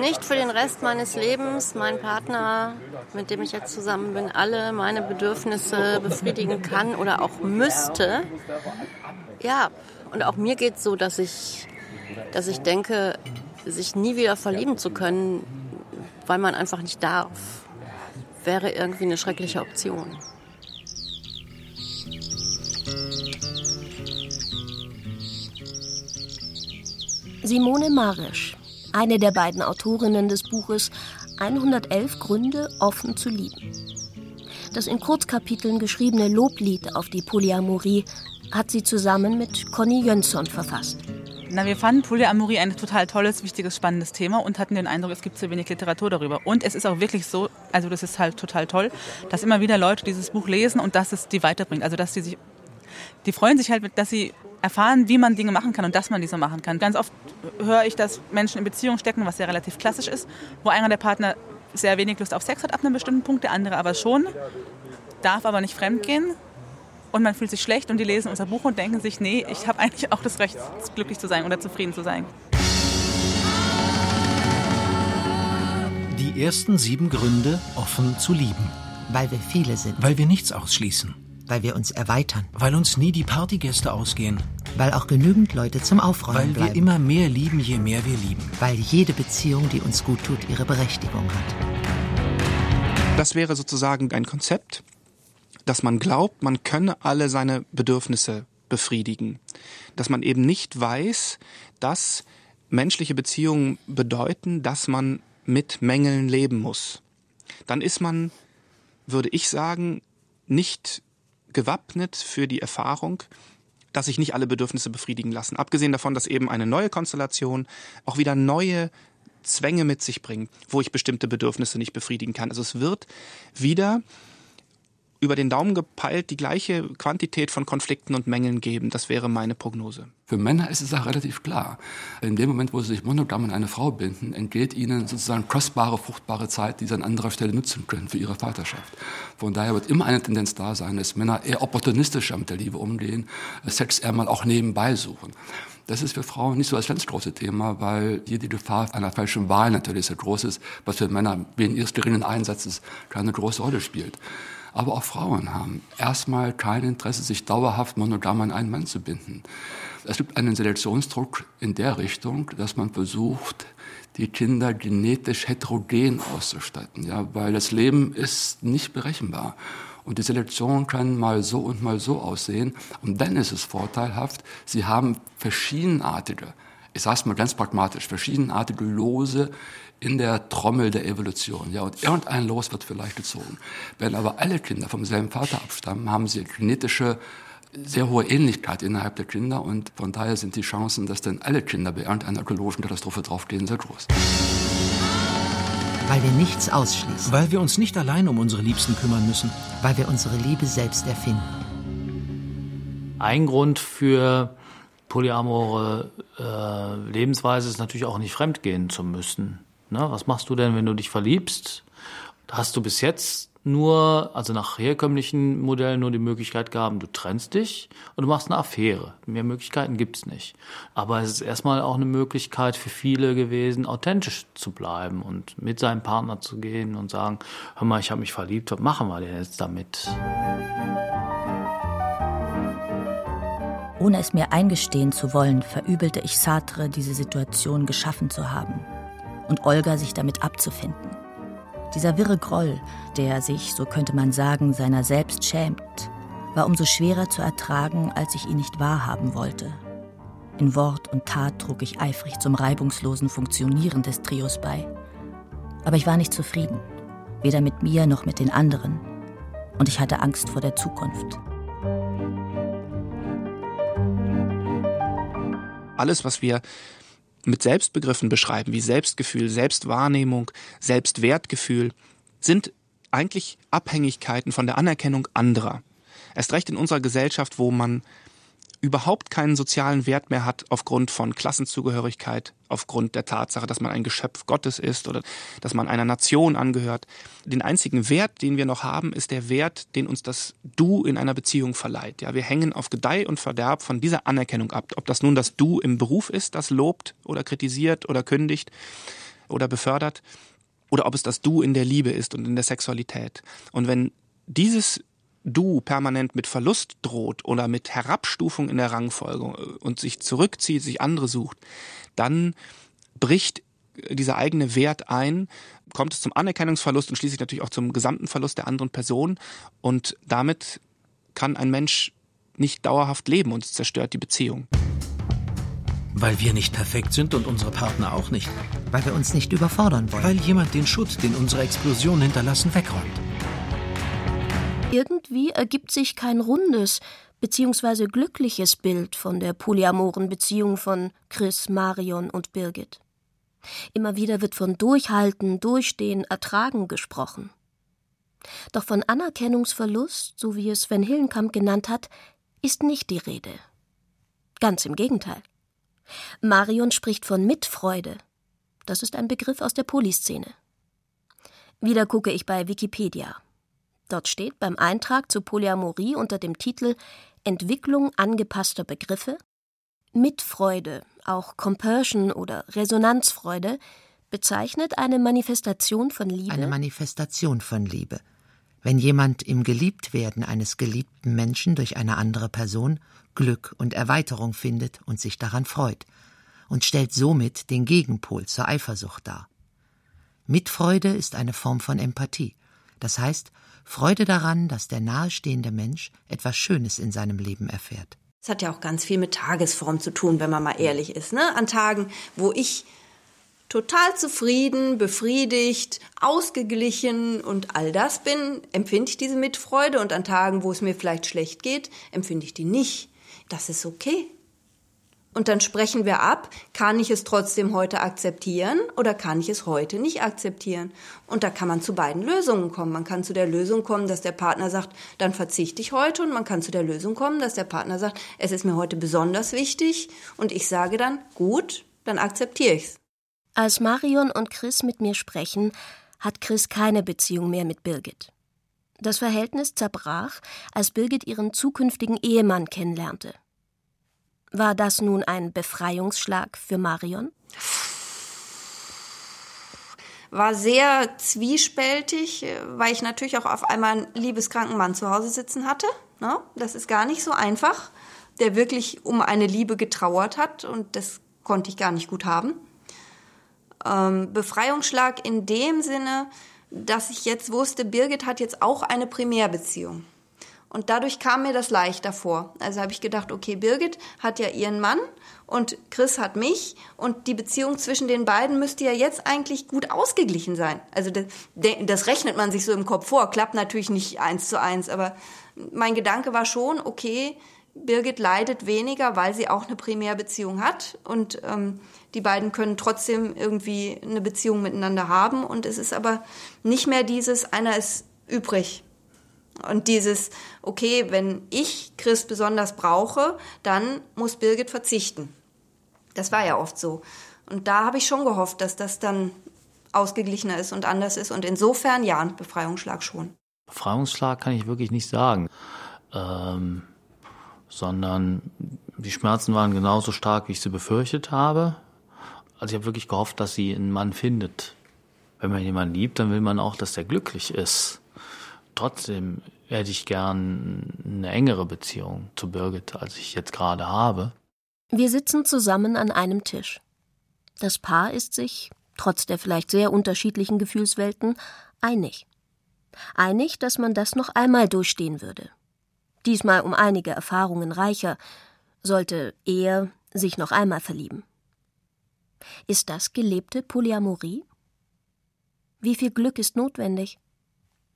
nicht für den Rest meines Lebens mein Partner, mit dem ich jetzt zusammen bin, alle meine Bedürfnisse befriedigen kann oder auch müsste. Ja, und auch mir geht es so, dass ich, dass ich denke, sich nie wieder verlieben zu können, weil man einfach nicht darf, wäre irgendwie eine schreckliche Option. Simone Marisch, eine der beiden Autorinnen des Buches 111 Gründe, offen zu lieben. Das in Kurzkapiteln geschriebene Loblied auf die Polyamorie hat sie zusammen mit Conny Jönsson verfasst. Na, wir fanden Polyamorie ein total tolles, wichtiges, spannendes Thema und hatten den Eindruck, es gibt zu wenig Literatur darüber. Und es ist auch wirklich so, also das ist halt total toll, dass immer wieder Leute dieses Buch lesen und dass es die weiterbringt. Also dass die sich, die freuen sich halt, dass sie erfahren, wie man Dinge machen kann und dass man diese machen kann. Ganz oft höre ich, dass Menschen in Beziehungen stecken, was ja relativ klassisch ist, wo einer der Partner sehr wenig Lust auf Sex hat ab einem bestimmten Punkt, der andere aber schon, darf aber nicht fremdgehen und man fühlt sich schlecht und die lesen unser Buch und denken sich, nee, ich habe eigentlich auch das Recht, glücklich zu sein oder zufrieden zu sein. Die ersten sieben Gründe, offen zu lieben. Weil wir viele sind. Weil wir nichts ausschließen. Weil wir uns erweitern. Weil uns nie die Partygäste ausgehen. Weil auch genügend Leute zum Aufräumen Weil bleiben. wir immer mehr lieben, je mehr wir lieben. Weil jede Beziehung, die uns gut tut, ihre Berechtigung hat. Das wäre sozusagen ein Konzept, dass man glaubt, man könne alle seine Bedürfnisse befriedigen. Dass man eben nicht weiß, dass menschliche Beziehungen bedeuten, dass man mit Mängeln leben muss. Dann ist man, würde ich sagen, nicht gewappnet für die Erfahrung, dass sich nicht alle Bedürfnisse befriedigen lassen. Abgesehen davon, dass eben eine neue Konstellation auch wieder neue Zwänge mit sich bringt, wo ich bestimmte Bedürfnisse nicht befriedigen kann. Also es wird wieder über den Daumen gepeilt die gleiche Quantität von Konflikten und Mängeln geben. Das wäre meine Prognose. Für Männer ist es auch relativ klar. In dem Moment, wo sie sich monogam an eine Frau binden, entgeht ihnen sozusagen kostbare, fruchtbare Zeit, die sie an anderer Stelle nutzen können für ihre Vaterschaft. Von daher wird immer eine Tendenz da sein, dass Männer eher opportunistischer mit der Liebe umgehen, Sex eher mal auch nebenbei suchen. Das ist für Frauen nicht so das ganz große Thema, weil hier die Gefahr einer falschen Wahl natürlich sehr groß ist, was für Männer wegen ihres geringen Einsatzes keine große Rolle spielt. Aber auch Frauen haben erstmal kein Interesse, sich dauerhaft monogam an einen Mann zu binden. Es gibt einen Selektionsdruck in der Richtung, dass man versucht, die Kinder genetisch heterogen auszustatten, ja, weil das Leben ist nicht berechenbar. Und die Selektion kann mal so und mal so aussehen. Und dann ist es vorteilhaft, sie haben verschiedenartige, ich sage es mal ganz pragmatisch, verschiedenartige Lose in der Trommel der Evolution. Ja, und irgendein Los wird vielleicht gezogen. Wenn aber alle Kinder vom selben Vater abstammen, haben sie genetische sehr hohe Ähnlichkeit innerhalb der Kinder und von daher sind die Chancen, dass dann alle Kinder bei irgendeiner ökologischen Katastrophe draufgehen, sehr groß. Weil wir nichts ausschließen. Weil wir uns nicht allein um unsere Liebsten kümmern müssen. Weil wir unsere Liebe selbst erfinden. Ein Grund für polyamore äh, Lebensweise ist natürlich auch nicht fremdgehen zu müssen. Ne? Was machst du denn, wenn du dich verliebst? Hast du bis jetzt nur, also nach herkömmlichen Modellen nur die Möglichkeit gehabt, du trennst dich und du machst eine Affäre. Mehr Möglichkeiten gibt's nicht. Aber es ist erstmal auch eine Möglichkeit für viele gewesen, authentisch zu bleiben und mit seinem Partner zu gehen und sagen, hör mal, ich habe mich verliebt, was machen wir denn jetzt damit? Ohne es mir eingestehen zu wollen, verübelte ich Sartre, diese Situation geschaffen zu haben und Olga sich damit abzufinden. Dieser wirre Groll, der sich, so könnte man sagen, seiner selbst schämt, war umso schwerer zu ertragen, als ich ihn nicht wahrhaben wollte. In Wort und Tat trug ich eifrig zum reibungslosen Funktionieren des Trios bei. Aber ich war nicht zufrieden, weder mit mir noch mit den anderen. Und ich hatte Angst vor der Zukunft. Alles, was wir mit Selbstbegriffen beschreiben, wie Selbstgefühl, Selbstwahrnehmung, Selbstwertgefühl, sind eigentlich Abhängigkeiten von der Anerkennung anderer. Erst recht in unserer Gesellschaft, wo man überhaupt keinen sozialen Wert mehr hat aufgrund von Klassenzugehörigkeit, aufgrund der Tatsache, dass man ein Geschöpf Gottes ist oder dass man einer Nation angehört. Den einzigen Wert, den wir noch haben, ist der Wert, den uns das Du in einer Beziehung verleiht. Ja, wir hängen auf Gedeih und Verderb von dieser Anerkennung ab. Ob das nun das Du im Beruf ist, das lobt oder kritisiert oder kündigt oder befördert, oder ob es das Du in der Liebe ist und in der Sexualität. Und wenn dieses Du permanent mit Verlust droht oder mit Herabstufung in der Rangfolge und sich zurückzieht, sich andere sucht, dann bricht dieser eigene Wert ein, kommt es zum Anerkennungsverlust und schließlich natürlich auch zum gesamten Verlust der anderen Person und damit kann ein Mensch nicht dauerhaft leben und es zerstört die Beziehung. Weil wir nicht perfekt sind und unsere Partner auch nicht. Weil wir uns nicht überfordern wollen. Weil jemand den Schutt, den unsere Explosion hinterlassen, wegräumt. Irgendwie ergibt sich kein rundes bzw. glückliches Bild von der polyamoren Beziehung von Chris, Marion und Birgit. Immer wieder wird von Durchhalten, Durchstehen, Ertragen gesprochen. Doch von Anerkennungsverlust, so wie es Sven Hillenkamp genannt hat, ist nicht die Rede. Ganz im Gegenteil. Marion spricht von Mitfreude. Das ist ein Begriff aus der Polyszene. Wieder gucke ich bei Wikipedia. Dort steht beim Eintrag zur Polyamorie unter dem Titel Entwicklung angepasster Begriffe Mitfreude, auch Compersion oder Resonanzfreude, bezeichnet eine Manifestation von Liebe. Eine Manifestation von Liebe. Wenn jemand im Geliebtwerden eines geliebten Menschen durch eine andere Person Glück und Erweiterung findet und sich daran freut und stellt somit den Gegenpol zur Eifersucht dar. Mitfreude ist eine Form von Empathie. Das heißt, Freude daran, dass der nahestehende Mensch etwas Schönes in seinem Leben erfährt. Es hat ja auch ganz viel mit Tagesform zu tun, wenn man mal ehrlich ist. Ne? An Tagen, wo ich total zufrieden, befriedigt, ausgeglichen und all das bin, empfinde ich diese Mitfreude. Und an Tagen, wo es mir vielleicht schlecht geht, empfinde ich die nicht. Das ist okay. Und dann sprechen wir ab, kann ich es trotzdem heute akzeptieren oder kann ich es heute nicht akzeptieren? Und da kann man zu beiden Lösungen kommen. Man kann zu der Lösung kommen, dass der Partner sagt, dann verzichte ich heute und man kann zu der Lösung kommen, dass der Partner sagt, es ist mir heute besonders wichtig und ich sage dann, gut, dann akzeptiere ich's. Als Marion und Chris mit mir sprechen, hat Chris keine Beziehung mehr mit Birgit. Das Verhältnis zerbrach, als Birgit ihren zukünftigen Ehemann kennenlernte. War das nun ein Befreiungsschlag für Marion? War sehr zwiespältig, weil ich natürlich auch auf einmal einen liebeskranken Mann zu Hause sitzen hatte. Ne? Das ist gar nicht so einfach, der wirklich um eine Liebe getrauert hat und das konnte ich gar nicht gut haben. Ähm, Befreiungsschlag in dem Sinne, dass ich jetzt wusste, Birgit hat jetzt auch eine Primärbeziehung. Und dadurch kam mir das leichter vor. Also habe ich gedacht, okay, Birgit hat ja ihren Mann und Chris hat mich. Und die Beziehung zwischen den beiden müsste ja jetzt eigentlich gut ausgeglichen sein. Also das, das rechnet man sich so im Kopf vor, klappt natürlich nicht eins zu eins, aber mein Gedanke war schon, okay, Birgit leidet weniger, weil sie auch eine Primärbeziehung hat. Und ähm, die beiden können trotzdem irgendwie eine Beziehung miteinander haben. Und es ist aber nicht mehr dieses, einer ist übrig und dieses, okay, wenn ich Chris besonders brauche, dann muss Birgit verzichten. Das war ja oft so. Und da habe ich schon gehofft, dass das dann ausgeglichener ist und anders ist. Und insofern ja, Befreiungsschlag schon. Befreiungsschlag kann ich wirklich nicht sagen. Ähm, sondern die Schmerzen waren genauso stark, wie ich sie befürchtet habe. Also ich habe wirklich gehofft, dass sie einen Mann findet. Wenn man jemanden liebt, dann will man auch, dass der glücklich ist. Trotzdem hätte ich gern eine engere Beziehung zu Birgit, als ich jetzt gerade habe. Wir sitzen zusammen an einem Tisch. Das Paar ist sich, trotz der vielleicht sehr unterschiedlichen Gefühlswelten, einig. Einig, dass man das noch einmal durchstehen würde. Diesmal um einige Erfahrungen reicher, sollte er sich noch einmal verlieben. Ist das gelebte Polyamorie? Wie viel Glück ist notwendig?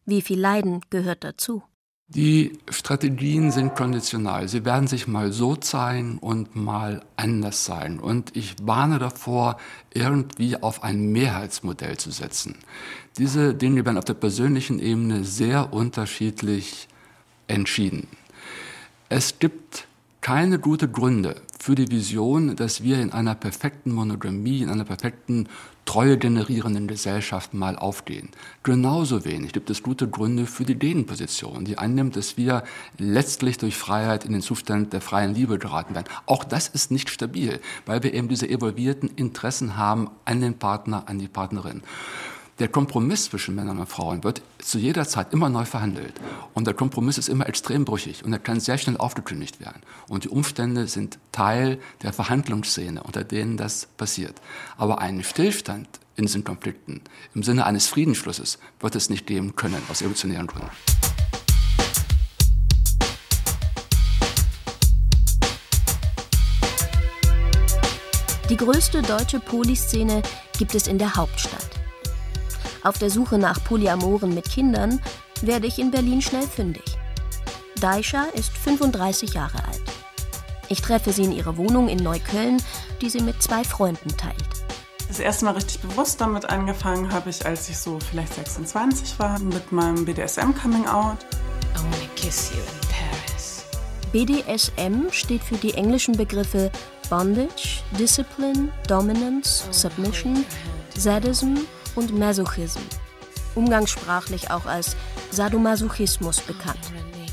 Wie viel Leiden gehört dazu? Die Strategien sind konditional. Sie werden sich mal so zeigen und mal anders sein. Und ich warne davor, irgendwie auf ein Mehrheitsmodell zu setzen. Diese Dinge werden auf der persönlichen Ebene sehr unterschiedlich entschieden. Es gibt keine guten Gründe für die Vision, dass wir in einer perfekten Monogamie, in einer perfekten Treue generierenden Gesellschaft mal aufgehen. Genauso wenig gibt es gute Gründe für die Gegenposition, die annimmt, dass wir letztlich durch Freiheit in den Zustand der freien Liebe geraten werden. Auch das ist nicht stabil, weil wir eben diese evolvierten Interessen haben an den Partner, an die Partnerin. Der Kompromiss zwischen Männern und Frauen wird zu jeder Zeit immer neu verhandelt. Und der Kompromiss ist immer extrem brüchig und er kann sehr schnell aufgekündigt werden. Und die Umstände sind Teil der Verhandlungsszene, unter denen das passiert. Aber einen Stillstand in diesen Konflikten im Sinne eines Friedensschlusses wird es nicht geben können, aus evolutionären Gründen. Die größte deutsche Poliszene gibt es in der Hauptstadt. Auf der Suche nach Polyamoren mit Kindern werde ich in Berlin schnell fündig. Daisha ist 35 Jahre alt. Ich treffe sie in ihrer Wohnung in Neukölln, die sie mit zwei Freunden teilt. Das erste Mal richtig bewusst damit angefangen habe ich, als ich so vielleicht 26 war, mit meinem BDSM-Coming-out. BDSM steht für die englischen Begriffe Bondage, Discipline, Dominance, Submission, Sadism und Masochism, umgangssprachlich auch als Sadomasochismus bekannt.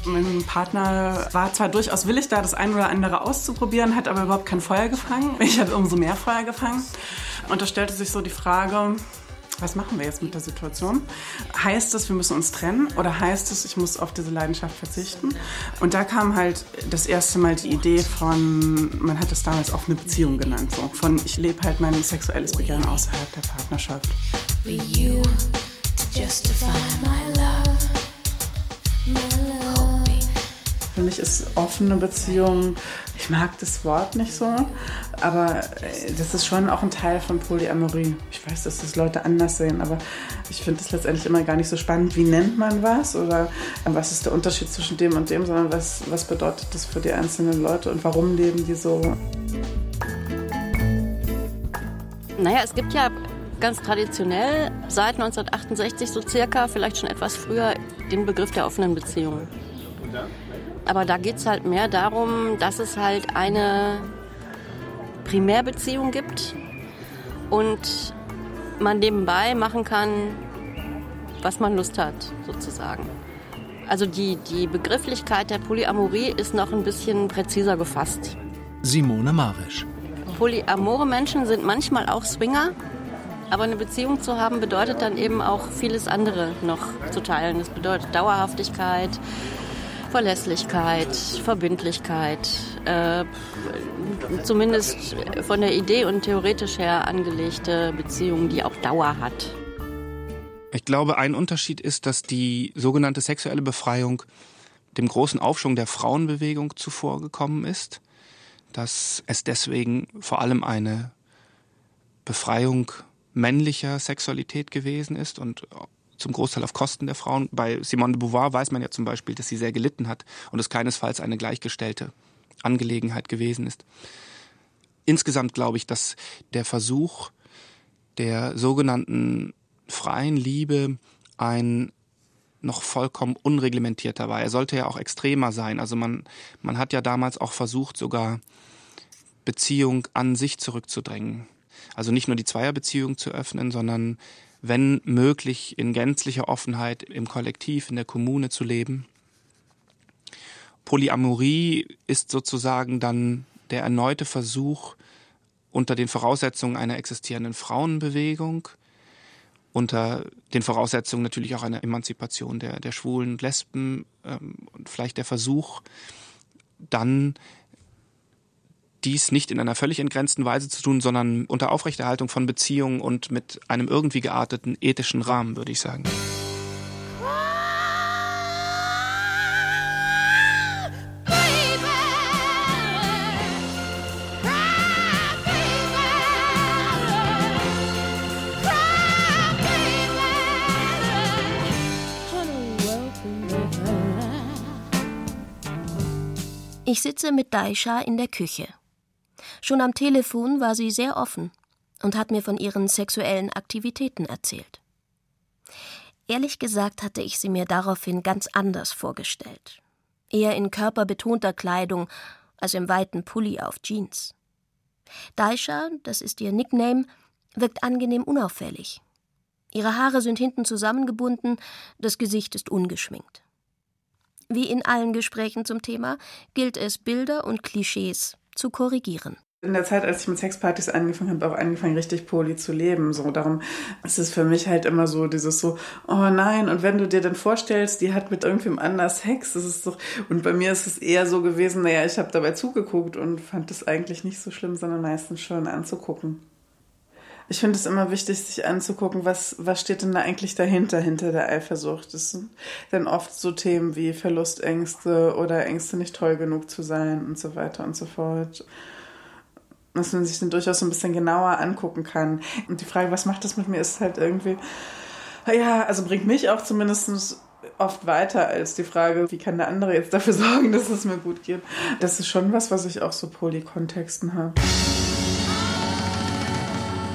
Mein Partner war zwar durchaus willig, da das eine oder andere auszuprobieren, hat aber überhaupt kein Feuer gefangen. Ich habe umso mehr Feuer gefangen. Und da stellte sich so die Frage, was machen wir jetzt mit der Situation? Heißt es, wir müssen uns trennen oder heißt es, ich muss auf diese Leidenschaft verzichten? Und da kam halt das erste Mal die Idee von, man hat es damals offene Beziehung genannt, so von ich lebe halt mein sexuelles Begehren außerhalb der Partnerschaft. Für mich ist offene Beziehung ich mag das Wort nicht so, aber äh, das ist schon auch ein Teil von Polyamorie. Ich weiß, dass das Leute anders sehen, aber ich finde es letztendlich immer gar nicht so spannend, wie nennt man was oder äh, was ist der Unterschied zwischen dem und dem, sondern was, was bedeutet das für die einzelnen Leute und warum leben die so. Naja, es gibt ja ganz traditionell seit 1968 so circa, vielleicht schon etwas früher, den Begriff der offenen Beziehung. Aber da geht es halt mehr darum, dass es halt eine Primärbeziehung gibt und man nebenbei machen kann, was man Lust hat, sozusagen. Also die, die Begrifflichkeit der Polyamorie ist noch ein bisschen präziser gefasst. Simone Marisch. Polyamore Menschen sind manchmal auch Swinger, aber eine Beziehung zu haben bedeutet dann eben auch vieles andere noch zu teilen. Das bedeutet Dauerhaftigkeit, Verlässlichkeit, Verbindlichkeit, äh, zumindest von der Idee und theoretisch her angelegte Beziehung, die auch Dauer hat. Ich glaube, ein Unterschied ist, dass die sogenannte sexuelle Befreiung dem großen Aufschwung der Frauenbewegung zuvorgekommen ist, dass es deswegen vor allem eine Befreiung männlicher Sexualität gewesen ist und zum Großteil auf Kosten der Frauen. Bei Simone de Beauvoir weiß man ja zum Beispiel, dass sie sehr gelitten hat und es keinesfalls eine gleichgestellte Angelegenheit gewesen ist. Insgesamt glaube ich, dass der Versuch der sogenannten freien Liebe ein noch vollkommen unreglementierter war. Er sollte ja auch extremer sein. Also man, man hat ja damals auch versucht, sogar Beziehung an sich zurückzudrängen. Also nicht nur die Zweierbeziehung zu öffnen, sondern wenn möglich in gänzlicher Offenheit im Kollektiv, in der Kommune zu leben. Polyamorie ist sozusagen dann der erneute Versuch, unter den Voraussetzungen einer existierenden Frauenbewegung, unter den Voraussetzungen natürlich auch einer Emanzipation der, der Schwulen und Lesben ähm, und vielleicht der Versuch, dann dies nicht in einer völlig entgrenzten Weise zu tun, sondern unter Aufrechterhaltung von Beziehungen und mit einem irgendwie gearteten ethischen Rahmen, würde ich sagen. Ich sitze mit Daisha in der Küche. Schon am Telefon war sie sehr offen und hat mir von ihren sexuellen Aktivitäten erzählt. Ehrlich gesagt hatte ich sie mir daraufhin ganz anders vorgestellt. Eher in körperbetonter Kleidung, als im weiten Pulli auf Jeans. Daisha, das ist ihr Nickname, wirkt angenehm unauffällig. Ihre Haare sind hinten zusammengebunden, das Gesicht ist ungeschminkt. Wie in allen Gesprächen zum Thema gilt es, Bilder und Klischees zu korrigieren. In der Zeit, als ich mit Sexpartys angefangen habe, auch angefangen, richtig Poli zu leben. So, darum ist es für mich halt immer so dieses so, oh nein, und wenn du dir dann vorstellst, die hat mit irgendwem anders Sex, das ist doch, und bei mir ist es eher so gewesen, naja, ich habe dabei zugeguckt und fand es eigentlich nicht so schlimm, sondern meistens schön anzugucken. Ich finde es immer wichtig, sich anzugucken, was, was steht denn da eigentlich dahinter, hinter der Eifersucht. Das sind dann oft so Themen wie Verlustängste oder Ängste, nicht toll genug zu sein und so weiter und so fort. Dass man sich dann durchaus ein bisschen genauer angucken kann. Und die Frage, was macht das mit mir, ist halt irgendwie, ja, also bringt mich auch zumindest oft weiter als die Frage, wie kann der andere jetzt dafür <laughs> sorgen, dass es mir gut geht. Das ist schon was, was ich auch so Polykontexten habe.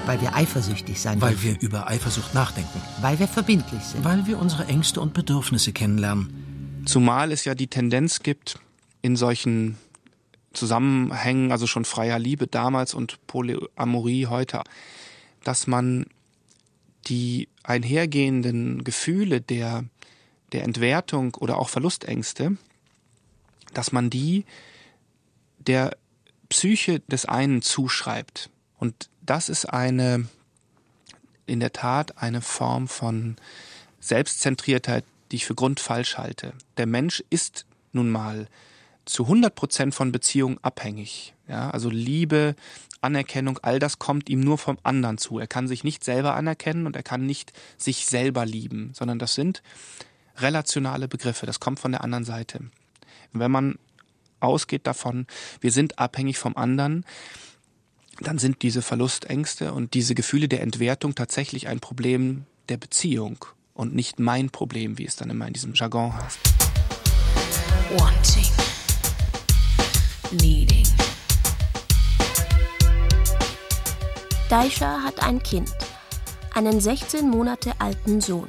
Weil wir eifersüchtig sein Weil dürfen. wir über Eifersucht nachdenken. Weil wir verbindlich sind. Weil wir unsere Ängste und Bedürfnisse kennenlernen. Zumal es ja die Tendenz gibt, in solchen Zusammenhängen, also schon freier Liebe damals und Polyamorie heute, dass man die einhergehenden Gefühle der, der Entwertung oder auch Verlustängste, dass man die der Psyche des einen zuschreibt. Und das ist eine, in der Tat eine Form von Selbstzentriertheit, die ich für grundfalsch halte. Der Mensch ist nun mal zu 100 Prozent von Beziehungen abhängig. Ja, also Liebe, Anerkennung, all das kommt ihm nur vom anderen zu. Er kann sich nicht selber anerkennen und er kann nicht sich selber lieben, sondern das sind relationale Begriffe. Das kommt von der anderen Seite. Wenn man ausgeht davon, wir sind abhängig vom anderen, dann sind diese Verlustängste und diese Gefühle der Entwertung tatsächlich ein Problem der Beziehung und nicht mein Problem, wie es dann immer in diesem Jargon heißt. Wanting. Needing. Daisha hat ein Kind, einen 16 Monate alten Sohn.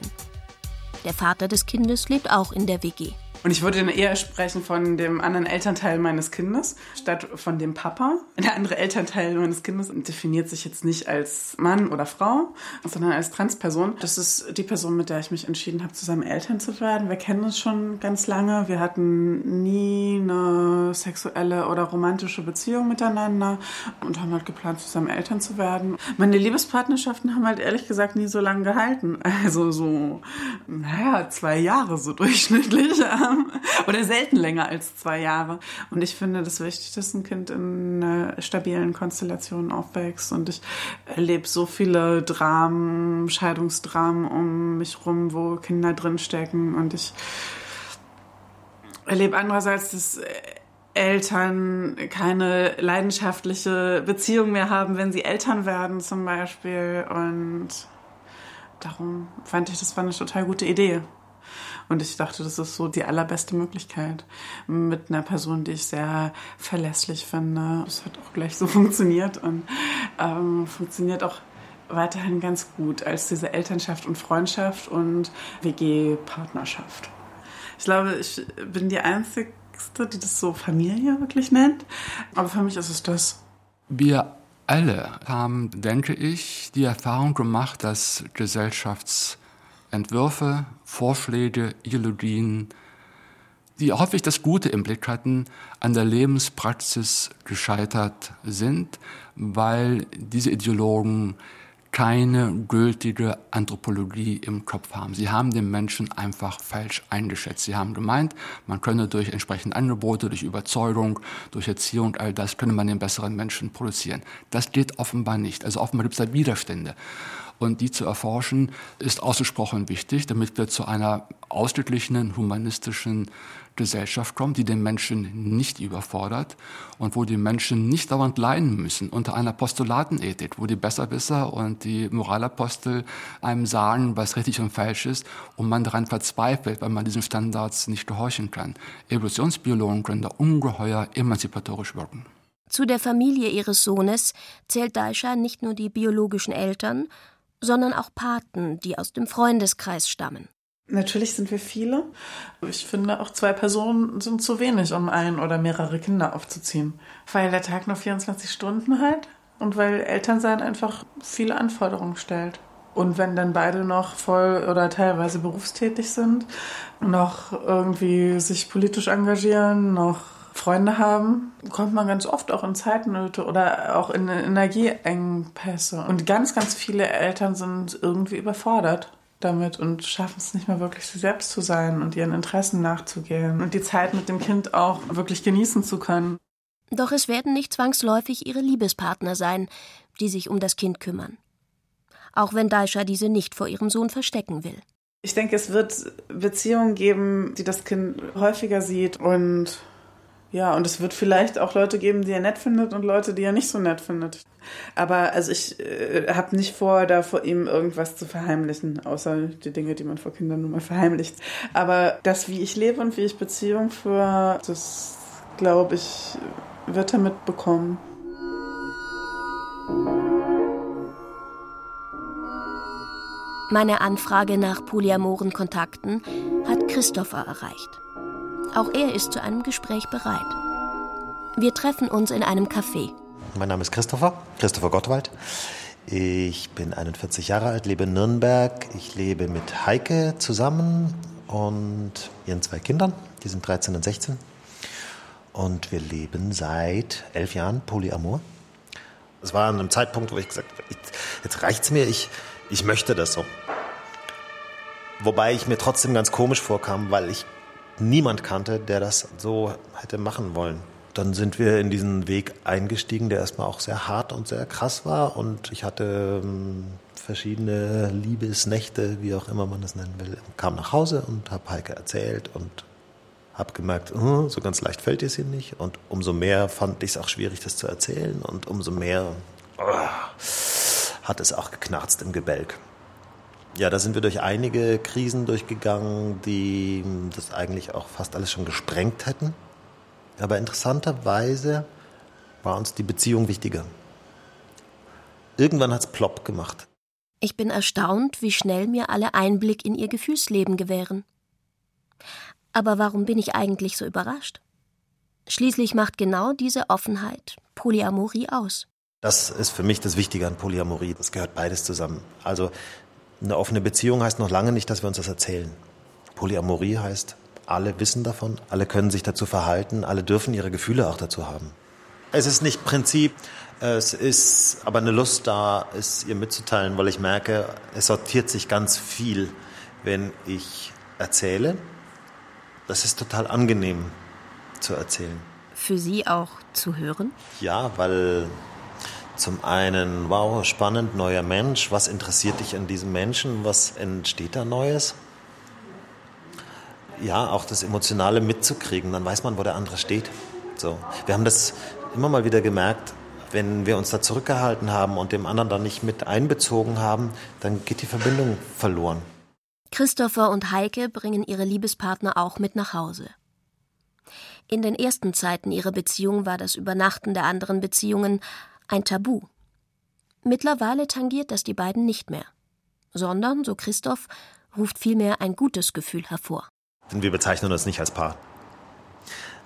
Der Vater des Kindes lebt auch in der WG. Und ich würde dann eher sprechen von dem anderen Elternteil meines Kindes, statt von dem Papa. Der andere Elternteil meines Kindes definiert sich jetzt nicht als Mann oder Frau, sondern als Transperson. Das ist die Person, mit der ich mich entschieden habe, zusammen Eltern zu werden. Wir kennen uns schon ganz lange. Wir hatten nie eine sexuelle oder romantische Beziehung miteinander und haben halt geplant, zusammen Eltern zu werden. Meine Liebespartnerschaften haben halt ehrlich gesagt nie so lange gehalten. Also so, naja, zwei Jahre so durchschnittlich <laughs> oder selten länger als zwei Jahre. Und ich finde das wichtig, dass ein Kind in einer stabilen Konstellation aufwächst. Und ich erlebe so viele Dramen, Scheidungsdramen um mich rum, wo Kinder drinstecken. Und ich erlebe andererseits, dass Eltern keine leidenschaftliche Beziehung mehr haben, wenn sie Eltern werden zum Beispiel. Und darum fand ich, das war eine total gute Idee. Und ich dachte, das ist so die allerbeste Möglichkeit mit einer Person, die ich sehr verlässlich finde. Es hat auch gleich so <laughs> funktioniert und ähm, funktioniert auch weiterhin ganz gut als diese Elternschaft und Freundschaft und WG-Partnerschaft. Ich glaube, ich bin die Einzige, die das so Familie wirklich nennt. Aber für mich ist es das. Wir alle haben, denke ich, die Erfahrung gemacht, dass Gesellschafts Entwürfe, Vorschläge, Ideologien, die häufig das Gute im Blick hatten, an der Lebenspraxis gescheitert sind, weil diese Ideologen keine gültige Anthropologie im Kopf haben. Sie haben den Menschen einfach falsch eingeschätzt. Sie haben gemeint, man könne durch entsprechende Angebote, durch Überzeugung, durch Erziehung, all das könne man den besseren Menschen produzieren. Das geht offenbar nicht. Also offenbar gibt es da Widerstände. Und die zu erforschen, ist ausgesprochen wichtig, damit wir zu einer ausgeglichenen, humanistischen Gesellschaft kommen, die den Menschen nicht überfordert und wo die Menschen nicht dauernd leiden müssen unter einer Postulatenethik, wo die Besserwisser und die Moralapostel einem sagen, was richtig und falsch ist und man daran verzweifelt, weil man diesen Standards nicht gehorchen kann. Evolutionsbiologen können da ungeheuer emanzipatorisch wirken. Zu der Familie ihres Sohnes zählt Daisha nicht nur die biologischen Eltern, sondern auch Paten, die aus dem Freundeskreis stammen. Natürlich sind wir viele. Ich finde, auch zwei Personen sind zu wenig, um ein oder mehrere Kinder aufzuziehen. Weil der Tag nur 24 Stunden hat und weil Elternsein einfach viele Anforderungen stellt. Und wenn dann beide noch voll oder teilweise berufstätig sind, noch irgendwie sich politisch engagieren, noch Freunde haben, kommt man ganz oft auch in Zeitnöte oder auch in Energieengpässe. Und ganz, ganz viele Eltern sind irgendwie überfordert damit und schaffen es nicht mehr wirklich sie selbst zu sein und ihren Interessen nachzugehen und die Zeit mit dem Kind auch wirklich genießen zu können. Doch es werden nicht zwangsläufig ihre Liebespartner sein, die sich um das Kind kümmern. Auch wenn Daisha diese nicht vor ihrem Sohn verstecken will. Ich denke, es wird Beziehungen geben, die das Kind häufiger sieht und ja, und es wird vielleicht auch Leute geben, die er nett findet und Leute, die er nicht so nett findet. Aber also ich äh, habe nicht vor, da vor ihm irgendwas zu verheimlichen, außer die Dinge, die man vor Kindern nun mal verheimlicht. Aber das, wie ich lebe und wie ich Beziehung führe, das glaube ich, wird er mitbekommen. Meine Anfrage nach polyamoren Kontakten hat Christopher erreicht. Auch er ist zu einem Gespräch bereit. Wir treffen uns in einem Café. Mein Name ist Christopher, Christopher Gottwald. Ich bin 41 Jahre alt, lebe in Nürnberg. Ich lebe mit Heike zusammen und ihren zwei Kindern, die sind 13 und 16. Und wir leben seit elf Jahren Polyamor. Es war an einem Zeitpunkt, wo ich gesagt habe, jetzt reicht's mir, ich, ich möchte das so. Wobei ich mir trotzdem ganz komisch vorkam, weil ich niemand kannte, der das so hätte machen wollen. Dann sind wir in diesen Weg eingestiegen, der erstmal auch sehr hart und sehr krass war. Und ich hatte ähm, verschiedene Liebesnächte, wie auch immer man das nennen will. Kam nach Hause und habe Heike erzählt und habe gemerkt, oh, so ganz leicht fällt es hier nicht. Und umso mehr fand ich es auch schwierig, das zu erzählen. Und umso mehr oh, hat es auch geknarzt im Gebälk. Ja, da sind wir durch einige Krisen durchgegangen, die das eigentlich auch fast alles schon gesprengt hätten. Aber interessanterweise war uns die Beziehung wichtiger. Irgendwann hat es plopp gemacht. Ich bin erstaunt, wie schnell mir alle Einblick in ihr Gefühlsleben gewähren. Aber warum bin ich eigentlich so überrascht? Schließlich macht genau diese Offenheit Polyamorie aus. Das ist für mich das Wichtige an Polyamorie. Das gehört beides zusammen. Also eine offene Beziehung heißt noch lange nicht, dass wir uns das erzählen. Polyamorie heißt, alle wissen davon, alle können sich dazu verhalten, alle dürfen ihre Gefühle auch dazu haben. Es ist nicht Prinzip, es ist aber eine Lust da, es ihr mitzuteilen, weil ich merke, es sortiert sich ganz viel, wenn ich erzähle. Das ist total angenehm zu erzählen. Für Sie auch zu hören? Ja, weil zum einen, wow, spannend, neuer Mensch. Was interessiert dich an diesem Menschen? Was entsteht da Neues? Ja, auch das Emotionale mitzukriegen. Dann weiß man, wo der andere steht. So. Wir haben das immer mal wieder gemerkt, wenn wir uns da zurückgehalten haben und dem anderen dann nicht mit einbezogen haben, dann geht die Verbindung verloren. Christopher und Heike bringen ihre Liebespartner auch mit nach Hause. In den ersten Zeiten ihrer Beziehung war das Übernachten der anderen Beziehungen ein Tabu. Mittlerweile tangiert das die beiden nicht mehr, sondern, so Christoph, ruft vielmehr ein gutes Gefühl hervor. Wir bezeichnen uns nicht als Paar.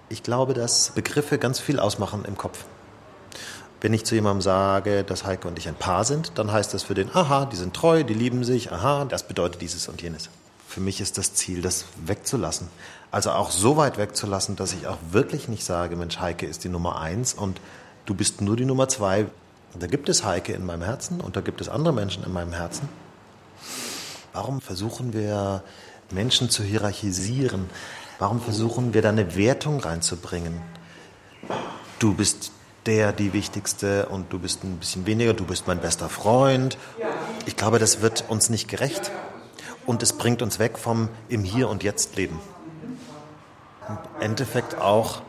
Ich glaube, dass Begriffe ganz viel ausmachen im Kopf. Wenn ich zu jemandem sage, dass Heike und ich ein Paar sind, dann heißt das für den, aha, die sind treu, die lieben sich, aha, das bedeutet dieses und jenes. Für mich ist das Ziel, das wegzulassen. Also auch so weit wegzulassen, dass ich auch wirklich nicht sage, Mensch, Heike ist die Nummer eins und du bist nur die Nummer zwei. da gibt es Heike in meinem Herzen und da gibt es andere Menschen in meinem Herzen. Warum versuchen wir Menschen zu hierarchisieren? Warum versuchen wir da eine Wertung reinzubringen? Du bist der, die Wichtigste und du bist ein bisschen weniger, du bist mein bester Freund. Ich glaube, das wird uns nicht gerecht und es bringt uns weg vom im Hier und Jetzt Leben. Im Endeffekt auch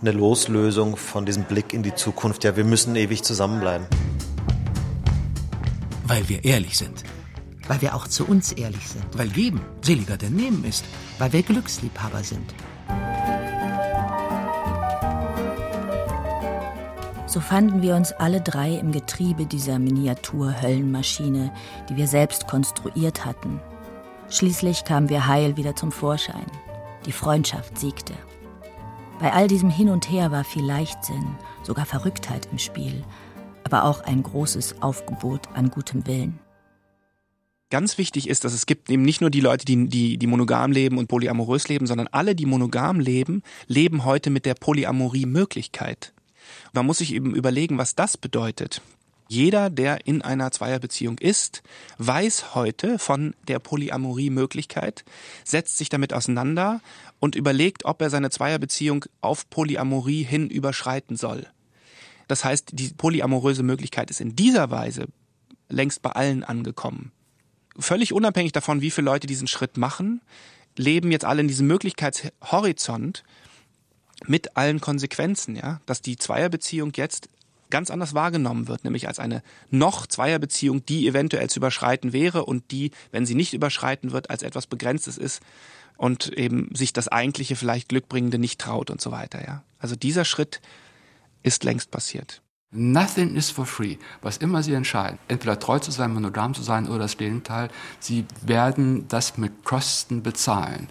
eine Loslösung von diesem Blick in die Zukunft. Ja, wir müssen ewig zusammenbleiben. Weil wir ehrlich sind. Weil wir auch zu uns ehrlich sind. Weil geben seliger denn nehmen ist. Weil wir Glücksliebhaber sind. So fanden wir uns alle drei im Getriebe dieser Miniatur-Höllenmaschine, die wir selbst konstruiert hatten. Schließlich kamen wir heil wieder zum Vorschein. Die Freundschaft siegte. Bei all diesem Hin und Her war viel Leichtsinn, sogar Verrücktheit im Spiel, aber auch ein großes Aufgebot an gutem Willen. Ganz wichtig ist, dass es gibt eben nicht nur die Leute, die, die, die monogam leben und polyamorös leben, sondern alle, die monogam leben, leben heute mit der Polyamorie-Möglichkeit. Man muss sich eben überlegen, was das bedeutet. Jeder, der in einer Zweierbeziehung ist, weiß heute von der Polyamorie-Möglichkeit, setzt sich damit auseinander und überlegt, ob er seine Zweierbeziehung auf Polyamorie hin überschreiten soll. Das heißt, die polyamoröse Möglichkeit ist in dieser Weise längst bei allen angekommen. Völlig unabhängig davon, wie viele Leute diesen Schritt machen, leben jetzt alle in diesem Möglichkeitshorizont mit allen Konsequenzen, ja, dass die Zweierbeziehung jetzt ganz anders wahrgenommen wird, nämlich als eine noch Zweierbeziehung, die eventuell zu überschreiten wäre und die, wenn sie nicht überschreiten wird, als etwas Begrenztes ist und eben sich das eigentliche vielleicht Glückbringende nicht traut und so weiter, ja. Also dieser Schritt ist längst passiert. Nothing is for free. Was immer Sie entscheiden, entweder treu zu sein, monogam zu sein oder das Gegenteil, Sie werden das mit Kosten bezahlen.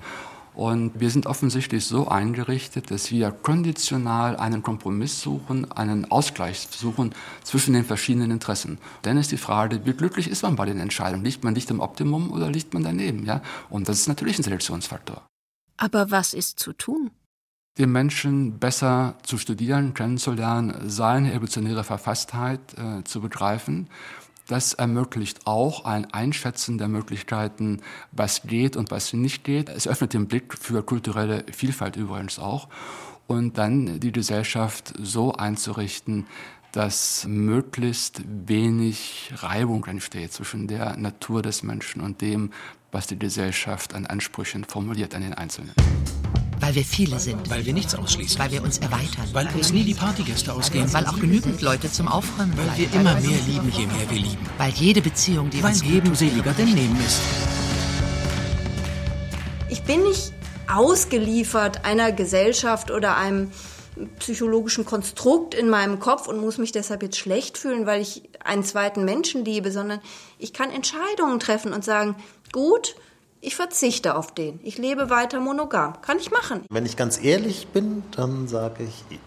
Und wir sind offensichtlich so eingerichtet, dass wir konditional einen Kompromiss suchen, einen Ausgleich suchen zwischen den verschiedenen Interessen. Dann ist die Frage, wie glücklich ist man bei den Entscheidungen? Liegt man nicht im Optimum oder liegt man daneben? Ja? Und das ist natürlich ein Selektionsfaktor. Aber was ist zu tun? Den Menschen besser zu studieren, kennenzulernen, seine evolutionäre Verfasstheit äh, zu begreifen das ermöglicht auch ein Einschätzen der Möglichkeiten, was geht und was nicht geht. Es öffnet den Blick für kulturelle Vielfalt übrigens auch. Und dann die Gesellschaft so einzurichten, dass möglichst wenig Reibung entsteht zwischen der Natur des Menschen und dem, was die Gesellschaft an Ansprüchen formuliert an den Einzelnen. Weil wir viele sind. Weil wir nichts ausschließen. Weil wir uns erweitern. Weil uns nie die Partygäste ausgehen. Weil auch genügend Leute zum Aufräumen Weil bleiben. wir immer mehr lieben, je mehr wir lieben. Weil jede Beziehung, die Weil uns geben seliger denn nehmen ist. Ich bin nicht ausgeliefert einer Gesellschaft oder einem psychologischen Konstrukt in meinem Kopf und muss mich deshalb jetzt schlecht fühlen, weil ich einen zweiten Menschen liebe, sondern ich kann Entscheidungen treffen und sagen, gut, ich verzichte auf den. Ich lebe weiter monogam. Kann ich machen. Wenn ich ganz ehrlich bin, dann sage ich,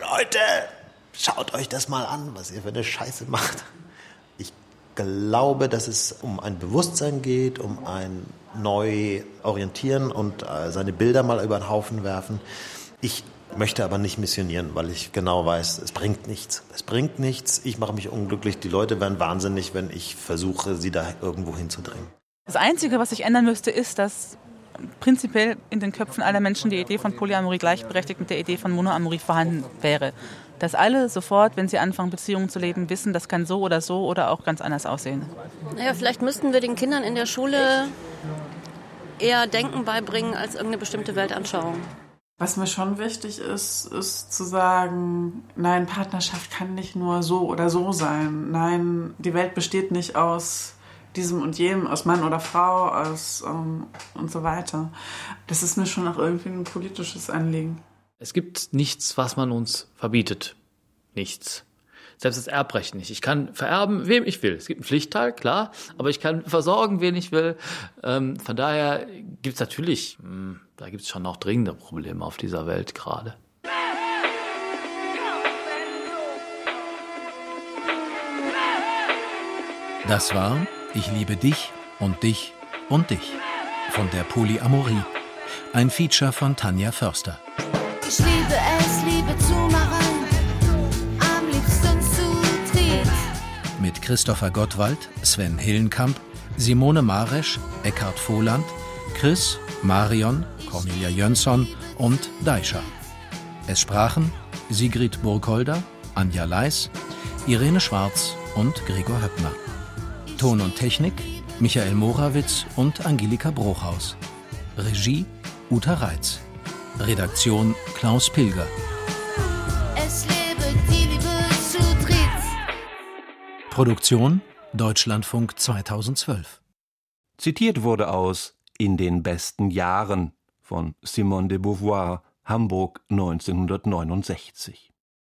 Leute, schaut euch das mal an, was ihr für eine Scheiße macht. Ich glaube, dass es um ein Bewusstsein geht, um ein neu orientieren und äh, seine Bilder mal über den Haufen werfen. Ich möchte aber nicht missionieren, weil ich genau weiß, es bringt nichts. Es bringt nichts. Ich mache mich unglücklich. Die Leute werden wahnsinnig, wenn ich versuche, sie da irgendwo hinzudrängen. Das Einzige, was sich ändern müsste, ist, dass prinzipiell in den Köpfen aller Menschen die Idee von Polyamorie gleichberechtigt mit der Idee von Monoamorie vorhanden wäre. Dass alle sofort, wenn sie anfangen, Beziehungen zu leben, wissen, das kann so oder so oder auch ganz anders aussehen. Naja, vielleicht müssten wir den Kindern in der Schule eher Denken beibringen als irgendeine bestimmte Weltanschauung. Was mir schon wichtig ist, ist zu sagen, nein, Partnerschaft kann nicht nur so oder so sein. Nein, die Welt besteht nicht aus diesem und jenem, aus Mann oder Frau, aus ähm, und so weiter. Das ist mir schon auch irgendwie ein politisches Anliegen. Es gibt nichts, was man uns verbietet. Nichts. Selbst das Erbrechen nicht. Ich kann vererben, wem ich will. Es gibt einen Pflichtteil, klar, aber ich kann versorgen, wen ich will. Ähm, von daher gibt es natürlich, mh, da gibt es schon noch dringende Probleme auf dieser Welt gerade. Das war Ich liebe dich und dich und dich von der Polyamorie. Ein Feature von Tanja Förster. Ich liebe es, Liebe zu machen, am liebsten zu dritt. Mit Christopher Gottwald, Sven Hillenkamp, Simone Maresch, Eckhard Vohland, Chris, Marion, Cornelia Jönsson und Daisha. Es sprachen Sigrid Burgholder, Anja Leis, Irene Schwarz und Gregor Höppner. Ton und Technik Michael Morawitz und Angelika Bruchhaus. Regie Uta Reitz. Redaktion Klaus Pilger. Es lebe die Liebe zu dritt. Produktion Deutschlandfunk 2012. Zitiert wurde aus In den besten Jahren von Simone de Beauvoir, Hamburg 1969.